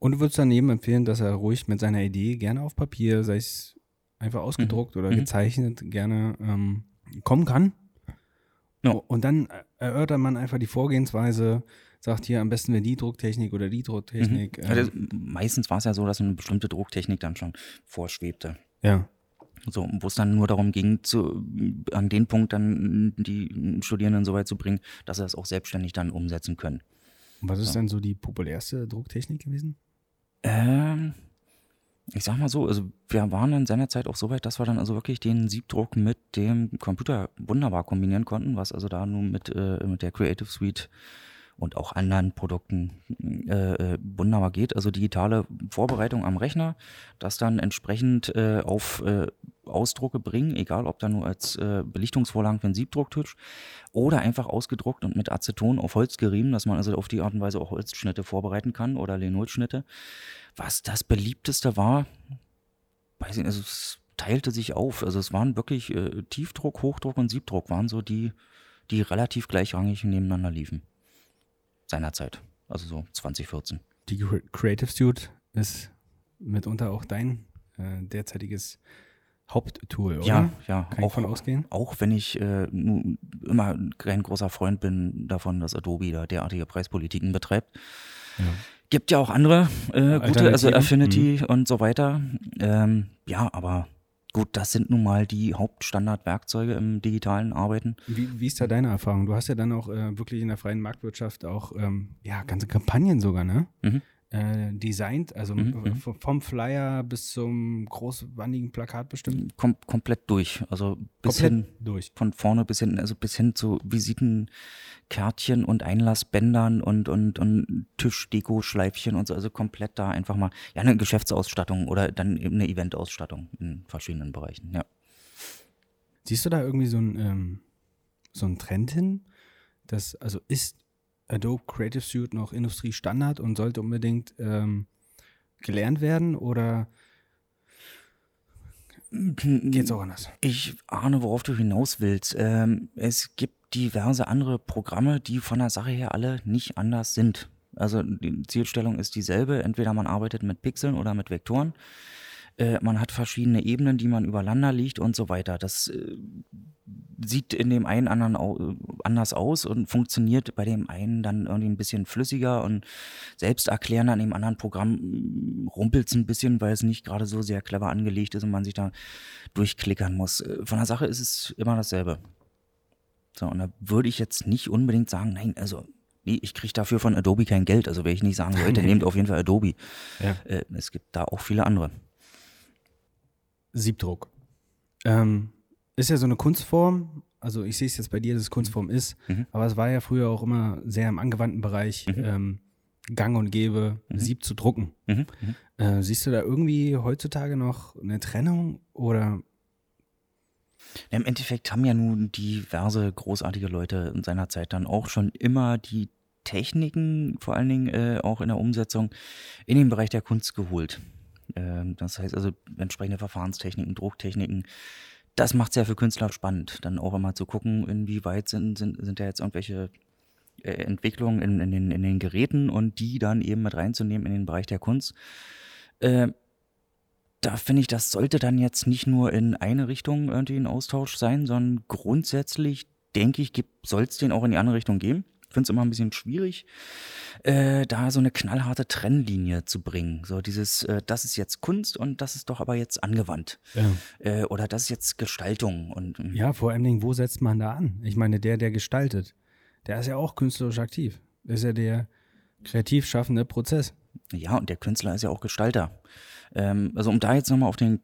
und du würdest dann jedem empfehlen, dass er ruhig mit seiner Idee gerne auf Papier, sei es einfach ausgedruckt oder Mhm. gezeichnet, gerne ähm, kommen kann. Ja. Und dann erörtert man einfach die Vorgehensweise, sagt hier am besten wäre die Drucktechnik oder die Drucktechnik. ähm, also, meistens war es ja so, dass eine bestimmte Drucktechnik dann schon vorschwebte. ja. So, wo es dann nur darum ging, zu, an den Punkt dann die Studierenden so weit zu bringen, dass sie das auch selbstständig dann umsetzen können. Und was ist denn so die populärste Drucktechnik gewesen? Ähm, ich sag mal so, also wir waren in seiner Zeit auch so weit, dass wir dann also wirklich den Siebdruck mit dem Computer wunderbar kombinieren konnten, was also da nun mit, äh, mit der Creative Suite und auch anderen Produkten äh, äh, wunderbar geht. Also digitale Vorbereitung am Rechner, das dann entsprechend äh, auf äh, Ausdrucke bringen, egal ob dann nur als äh, Belichtungsvorlagen für einen Siebdrucktisch oder einfach ausgedruckt und mit Aceton auf Holz gerieben, dass man also auf die Art und Weise auch Holzschnitte vorbereiten kann oder Linolschnitte. Was das beliebteste war, weiß ich nicht, also es teilte sich auf. Also es waren wirklich äh, Tiefdruck, Hochdruck und Siebdruck waren so die, die relativ gleichrangig nebeneinander liefen. Seinerzeit. Also so 2014. Die Cre- Creative Suite ist mitunter auch dein äh, derzeitiges Haupttool, oder? Ja, ja. Kann ich von ausgehen? Auch wenn ich äh, immer kein großer Freund bin davon, dass Adobe da derartige Preispolitiken betreibt. Gibt ja auch andere äh, gute, also? Affinity und so weiter. Ähm, ja, aber gut, das sind nun mal die Hauptstandardwerkzeuge im digitalen Arbeiten. Wie, wie ist da deine Erfahrung? Du hast ja dann auch äh, wirklich in der freien Marktwirtschaft auch ähm, ja, ganze Kampagnen sogar, ne? Mhm. Äh, designt, also Mhm, v- vom Flyer bis zum großwandigen Plakat bestimmt. Kom komplett durch. Also bis Komplett hin, durch. von vorne bis hinten, also bis hin zu Visitenkärtchen und Einlassbändern und, und, und Tischdeko-Schleifchen und so, also komplett da einfach mal, ja, eine Geschäftsausstattung oder dann eben eine Eventausstattung in verschiedenen Bereichen, ja. Siehst du da irgendwie so ein ähm, so ein Trend hin? Das, also ist Adobe Creative Suite noch Industriestandard und sollte unbedingt ähm, gelernt werden oder geht's auch anders? Ich ahne, worauf du hinaus willst. Ähm, es gibt diverse andere Programme, die von der Sache her alle nicht anders sind. Also die Zielstellung ist dieselbe. Entweder man arbeitet mit Pixeln oder mit Vektoren. Äh, man hat verschiedene Ebenen, die man übereinander liegt und so weiter. Das äh, sieht in dem einen anderen au anders aus und funktioniert bei dem einen dann irgendwie ein bisschen flüssiger und selbsterklärender. An dem anderen Programm rumpelt es ein bisschen, weil es nicht gerade so sehr clever angelegt ist und man sich da durchklickern muss. Äh, Von der Sache ist es immer dasselbe. So, und da würde ich jetzt nicht unbedingt sagen, nein, also, nee, ich kriege dafür von Adobe kein Geld. Also, wenn ich nicht sagen sollte, nehmt auf jeden Fall Adobe. Ja. Äh, es gibt da auch viele andere. Siebdruck. Ähm, ist ja so eine Kunstform. Also ich sehe es jetzt bei dir, dass es Kunstform ist, Mhm. aber es war ja früher auch immer sehr im angewandten Bereich ähm, Gang und Gäbe, Sieb zu drucken. Mhm. Mhm. Äh, siehst du da irgendwie heutzutage noch eine Trennung oder Ja, Im Endeffekt haben ja nun diverse großartige Leute in seiner Zeit dann auch schon immer die Techniken, vor allen Dingen äh, auch in der Umsetzung, in den Bereich der Kunst geholt. Ähm, das heißt also entsprechende Verfahrenstechniken, Drucktechniken. Das macht es ja für Künstler spannend, dann auch immer zu gucken, inwieweit sind, sind, sind da jetzt irgendwelche äh, Entwicklungen in, in, den, in den Geräten und die dann eben mit reinzunehmen in den Bereich der Kunst. Äh, da finde ich, das sollte dann jetzt nicht nur in eine Richtung irgendwie ein Austausch sein, sondern grundsätzlich denke ich, soll es den auch in die andere Richtung geben. Finde es immer ein bisschen schwierig, äh, da so eine knallharte Trennlinie zu bringen. So dieses, äh, das ist jetzt Kunst und das ist doch aber jetzt angewandt. Ja. Äh, oder das ist jetzt Gestaltung. Und ähm, Ja, vor allen Dingen, wo setzt man da an? Ich meine, der, der gestaltet, der ist ja auch künstlerisch aktiv. Das ist ja der kreativ schaffende Prozess. Ja, und der Künstler ist ja auch Gestalter. Ähm, also um da jetzt nochmal auf den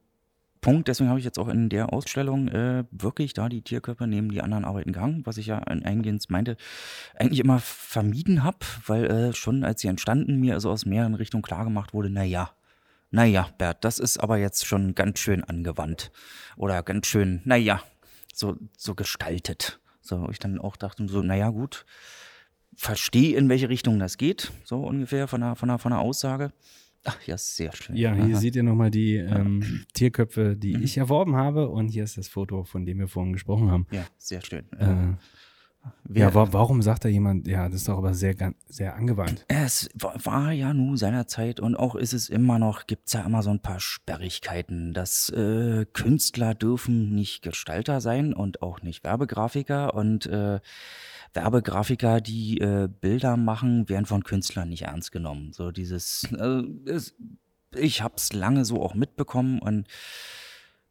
Punkt, deswegen habe ich jetzt auch in der Ausstellung äh, wirklich da die Tierkörper neben die anderen Arbeiten gehangen, was ich ja ein- eingehend meinte, eigentlich immer vermieden habe, weil äh, schon als sie entstanden, mir also aus mehreren Richtungen klargemacht wurde, naja, naja, Bert, das ist aber jetzt schon ganz schön angewandt. Oder ganz schön, naja, so, so gestaltet. So, ich dann auch dachte, so, naja, gut, verstehe, in welche Richtung das geht, so ungefähr von der, von der, von der Aussage. Ach ja, sehr schön. Ja, hier Aha. seht ihr nochmal die ähm, Tierköpfe, die ich erworben habe. Und hier ist das Foto, von dem wir vorhin gesprochen haben. Ja, sehr schön. Äh, Wer- ja, wa warum sagt da jemand, ja, das ist doch aber sehr, sehr angewandt. Es wa- war ja nun seinerzeit und auch ist es immer noch, gibt's ja immer so ein paar Sperrigkeiten, dass äh, Künstler dürfen nicht Gestalter sein und auch nicht Werbegrafiker und äh, Werbegrafiker, die äh, Bilder machen, werden von Künstlern nicht ernst genommen. So dieses, äh, es, ich hab's lange so auch mitbekommen und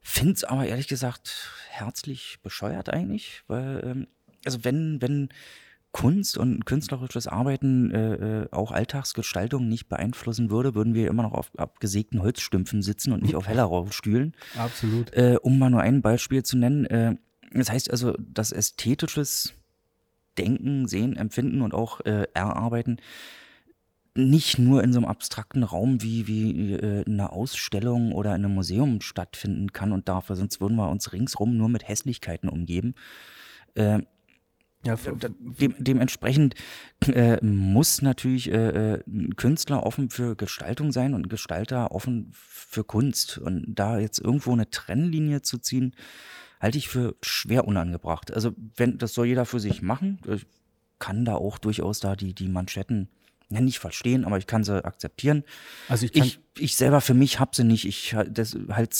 find's aber ehrlich gesagt herzlich bescheuert eigentlich, weil ähm, also wenn wenn Kunst und künstlerisches Arbeiten äh, äh, auch Alltagsgestaltung nicht beeinflussen würde, würden wir immer noch auf abgesägten Holzstümpfen sitzen und nicht auf Hellerau-Stühlen. Absolut. Äh, um mal nur ein Beispiel zu nennen. Äh, das heißt also, dass ästhetisches Denken, Sehen, Empfinden und auch äh, Erarbeiten nicht nur in so einem abstrakten Raum wie, wie äh, in einer Ausstellung oder in einem Museum stattfinden kann und darf, sonst würden wir uns ringsrum nur mit Hässlichkeiten umgeben. Äh, Ja, dem, dementsprechend äh, muss natürlich äh, äh, ein Künstler offen für Gestaltung sein und ein Gestalter offen für Kunst. Und da jetzt irgendwo eine Trennlinie zu ziehen, halte ich für schwer unangebracht. Also wenn das soll jeder für sich machen, ich kann da auch durchaus da die die Manschetten ja, nicht verstehen, aber ich kann sie akzeptieren. also ich kann, Ich, ich selber für mich hab sie nicht. Ich das halt,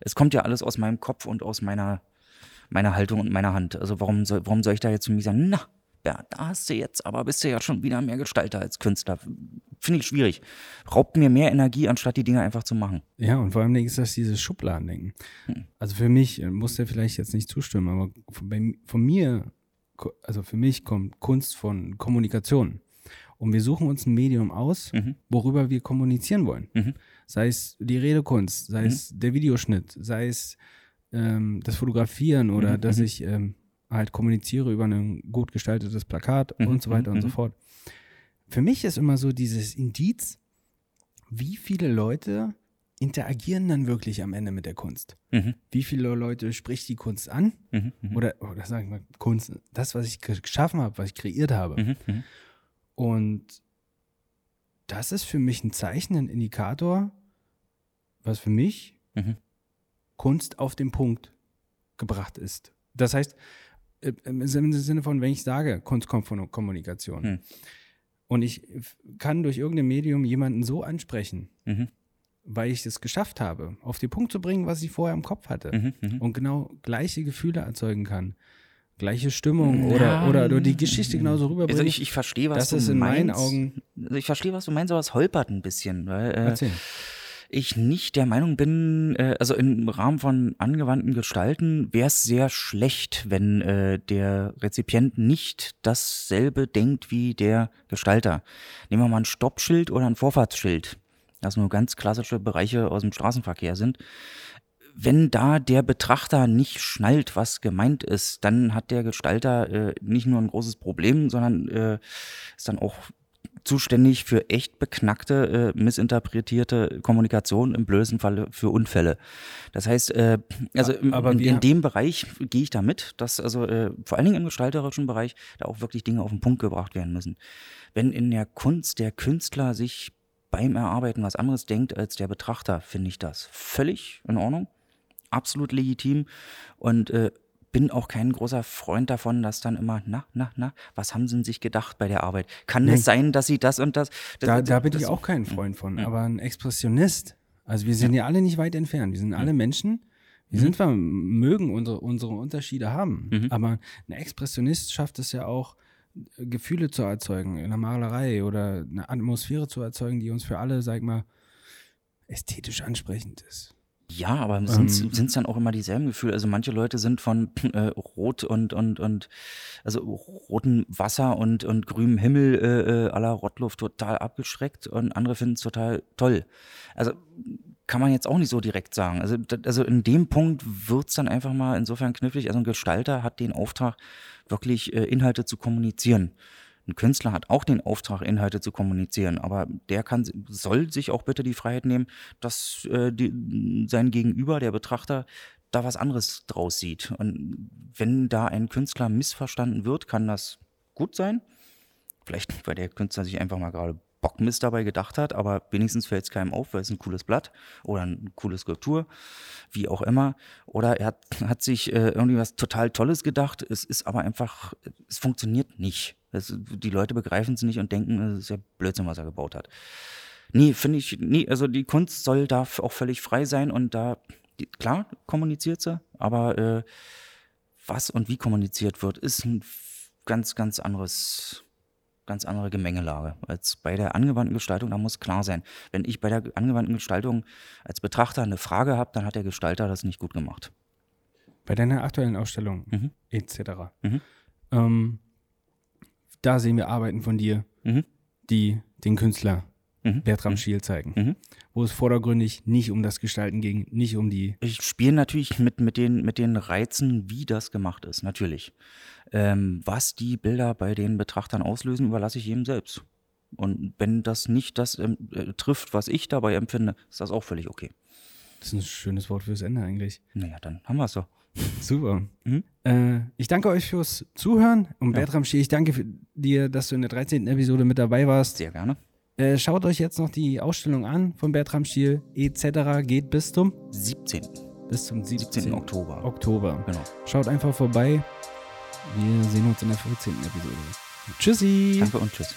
es kommt ja alles aus meinem Kopf und aus meiner meiner Haltung und meiner Hand. Also warum soll, warum soll ich da jetzt zu mir sagen, na, ja, da hast du jetzt, aber bist du ja schon wieder mehr Gestalter als Künstler. Finde ich schwierig. Raubt mir mehr Energie, anstatt die Dinge einfach zu machen. Ja, und vor allem ist das dieses Schubladendenken. Hm. Also für mich, äh, muss der vielleicht jetzt nicht zustimmen, aber von, bei, von mir, also für mich kommt Kunst von Kommunikation. Und wir suchen uns ein Medium aus, Mhm. worüber wir kommunizieren wollen. Mhm. Sei es die Redekunst, sei es der Videoschnitt, sei es ähm, das Fotografieren oder Mhm, dass mhm. ich ähm, halt kommuniziere über ein gut gestaltetes Plakat Mhm, und so weiter mhm, und so mhm. fort. Für mich ist immer so dieses Indiz, wie viele Leute interagieren dann wirklich am Ende mit der Kunst? Mhm. Wie viele Leute spricht die Kunst an? Mhm. Mhm. Oder, oder sagen wir mal, Kunst, das, was ich ge- geschaffen habe, was ich kreiert habe. Mhm. Mhm. Und das ist für mich ein Zeichen, ein Indikator, was für mich. Kunst auf den Punkt gebracht ist. Das heißt, im Sinne von, wenn ich sage, Kunst kommt von Kommunikation Hm. und ich kann durch irgendein Medium jemanden so ansprechen, Mhm. weil ich es geschafft habe, auf den Punkt zu bringen, was ich vorher im Kopf hatte Mhm. Mhm. und genau gleiche Gefühle erzeugen kann, gleiche Stimmung oder, oder, oder die Geschichte genauso rüberbringen. Also ich, ich verstehe, was das du ist in meinst. meinen Augen. Also ich verstehe, was du meinst, aber es holpert ein bisschen, weil äh, Erzähl. Ich nicht der Meinung bin, äh, also im Rahmen von angewandten Gestalten wäre es sehr schlecht, wenn äh, der Rezipient nicht dasselbe denkt wie der Gestalter. Nehmen wir mal ein Stoppschild oder ein Vorfahrtsschild, das nur ganz klassische Bereiche aus dem Straßenverkehr sind. Wenn da der Betrachter nicht schnallt, was gemeint ist, dann hat der Gestalter äh, nicht nur ein großes Problem, sondern äh, ist dann auch zuständig für echt beknackte, äh, missinterpretierte Kommunikation, im blödesten Falle für Unfälle. Das heißt, äh, also Aber in, in dem Bereich gehe ich da mit, dass also äh, vor allen Dingen im gestalterischen Bereich da auch wirklich Dinge auf den Punkt gebracht werden müssen. Wenn in der Kunst der Künstler sich beim Erarbeiten was anderes denkt als der Betrachter, finde ich das völlig in Ordnung, absolut legitim und äh, bin auch kein großer Freund davon, dass dann immer, na, na, na, was haben sie denn sich gedacht bei der Arbeit? Kann Nee. es sein, dass sie das und das? das Da, da bin ich das- auch kein Freund von. Aber ein Expressionist, also wir sind ja, alle nicht weit entfernt. Wir sind alle Menschen. Wir sind zwar, mögen unsere, unsere Unterschiede haben, Mhm. aber ein Expressionist schafft es ja auch, Gefühle zu erzeugen in der Malerei oder eine Atmosphäre zu erzeugen, die uns für alle, sag ich mal, ästhetisch ansprechend ist. Ja, aber sind Ähm. es dann auch immer dieselben Gefühle? Also manche Leute sind von äh, Rot und, und, und, also rotem Wasser und, und grünem Himmel äh, äh, aller Rottluft total abgeschreckt und andere finden es total toll. Also kann man jetzt auch nicht so direkt sagen. Also, also in dem Punkt wird's dann einfach mal insofern knifflig. Also ein Gestalter hat den Auftrag, wirklich äh, Inhalte zu kommunizieren. Ein Künstler hat auch den Auftrag, Inhalte zu kommunizieren, aber der kann, soll sich auch bitte die Freiheit nehmen, dass äh, die, sein Gegenüber, der Betrachter, da was anderes draus sieht. Und wenn da ein Künstler missverstanden wird, kann das gut sein. Vielleicht, weil der Künstler sich einfach mal gerade Bockmist dabei gedacht hat, aber wenigstens fällt es keinem auf, weil es ein cooles Blatt oder eine coole Skulptur, wie auch immer. Oder er hat, hat sich äh, irgendwie was total Tolles gedacht, es ist aber einfach, es funktioniert nicht. Es, die Leute begreifen es nicht und denken, es ist ja Blödsinn, was er gebaut hat. Nee, finde ich, nee, also die Kunst soll da auch völlig frei sein und da, die, klar, kommuniziert sie, aber äh, was und wie kommuniziert wird, ist ein ganz, ganz anderes, ganz andere Gemengelage als bei der angewandten Gestaltung. Da muss klar sein, wenn ich bei der angewandten Gestaltung als Betrachter eine Frage habe, dann hat der Gestalter das nicht gut gemacht. Bei deiner aktuellen Ausstellung Mhm. etc. Mhm. Ähm, da sehen wir Arbeiten von dir, Mhm. die den Künstler Mhm. Bertram Schiel zeigen, Mhm. wo es vordergründig nicht um das Gestalten ging, nicht um die Ich spiele natürlich mit, mit, den, mit den Reizen, wie das gemacht ist, natürlich. Ähm, was die Bilder bei den Betrachtern auslösen, überlasse ich jedem selbst. Und wenn das nicht das ähm, äh, trifft, was ich dabei empfinde, ist das auch völlig okay. Das ist ein schönes Wort fürs Ende eigentlich. Naja, dann haben wir es so. Super. Mhm. Äh, ich danke euch fürs Zuhören. Und Ja. Bertram Schiel, ich danke dir, dass du in der 13. Episode mit dabei warst. Sehr gerne. Äh, schaut euch jetzt noch die Ausstellung an von Bertram Schiel etc. geht bis zum 17. bis zum 17. 17. Oktober. Oktober. Genau. Schaut einfach vorbei. Wir sehen uns in der 14. Episode. Tschüssi. Danke und tschüss.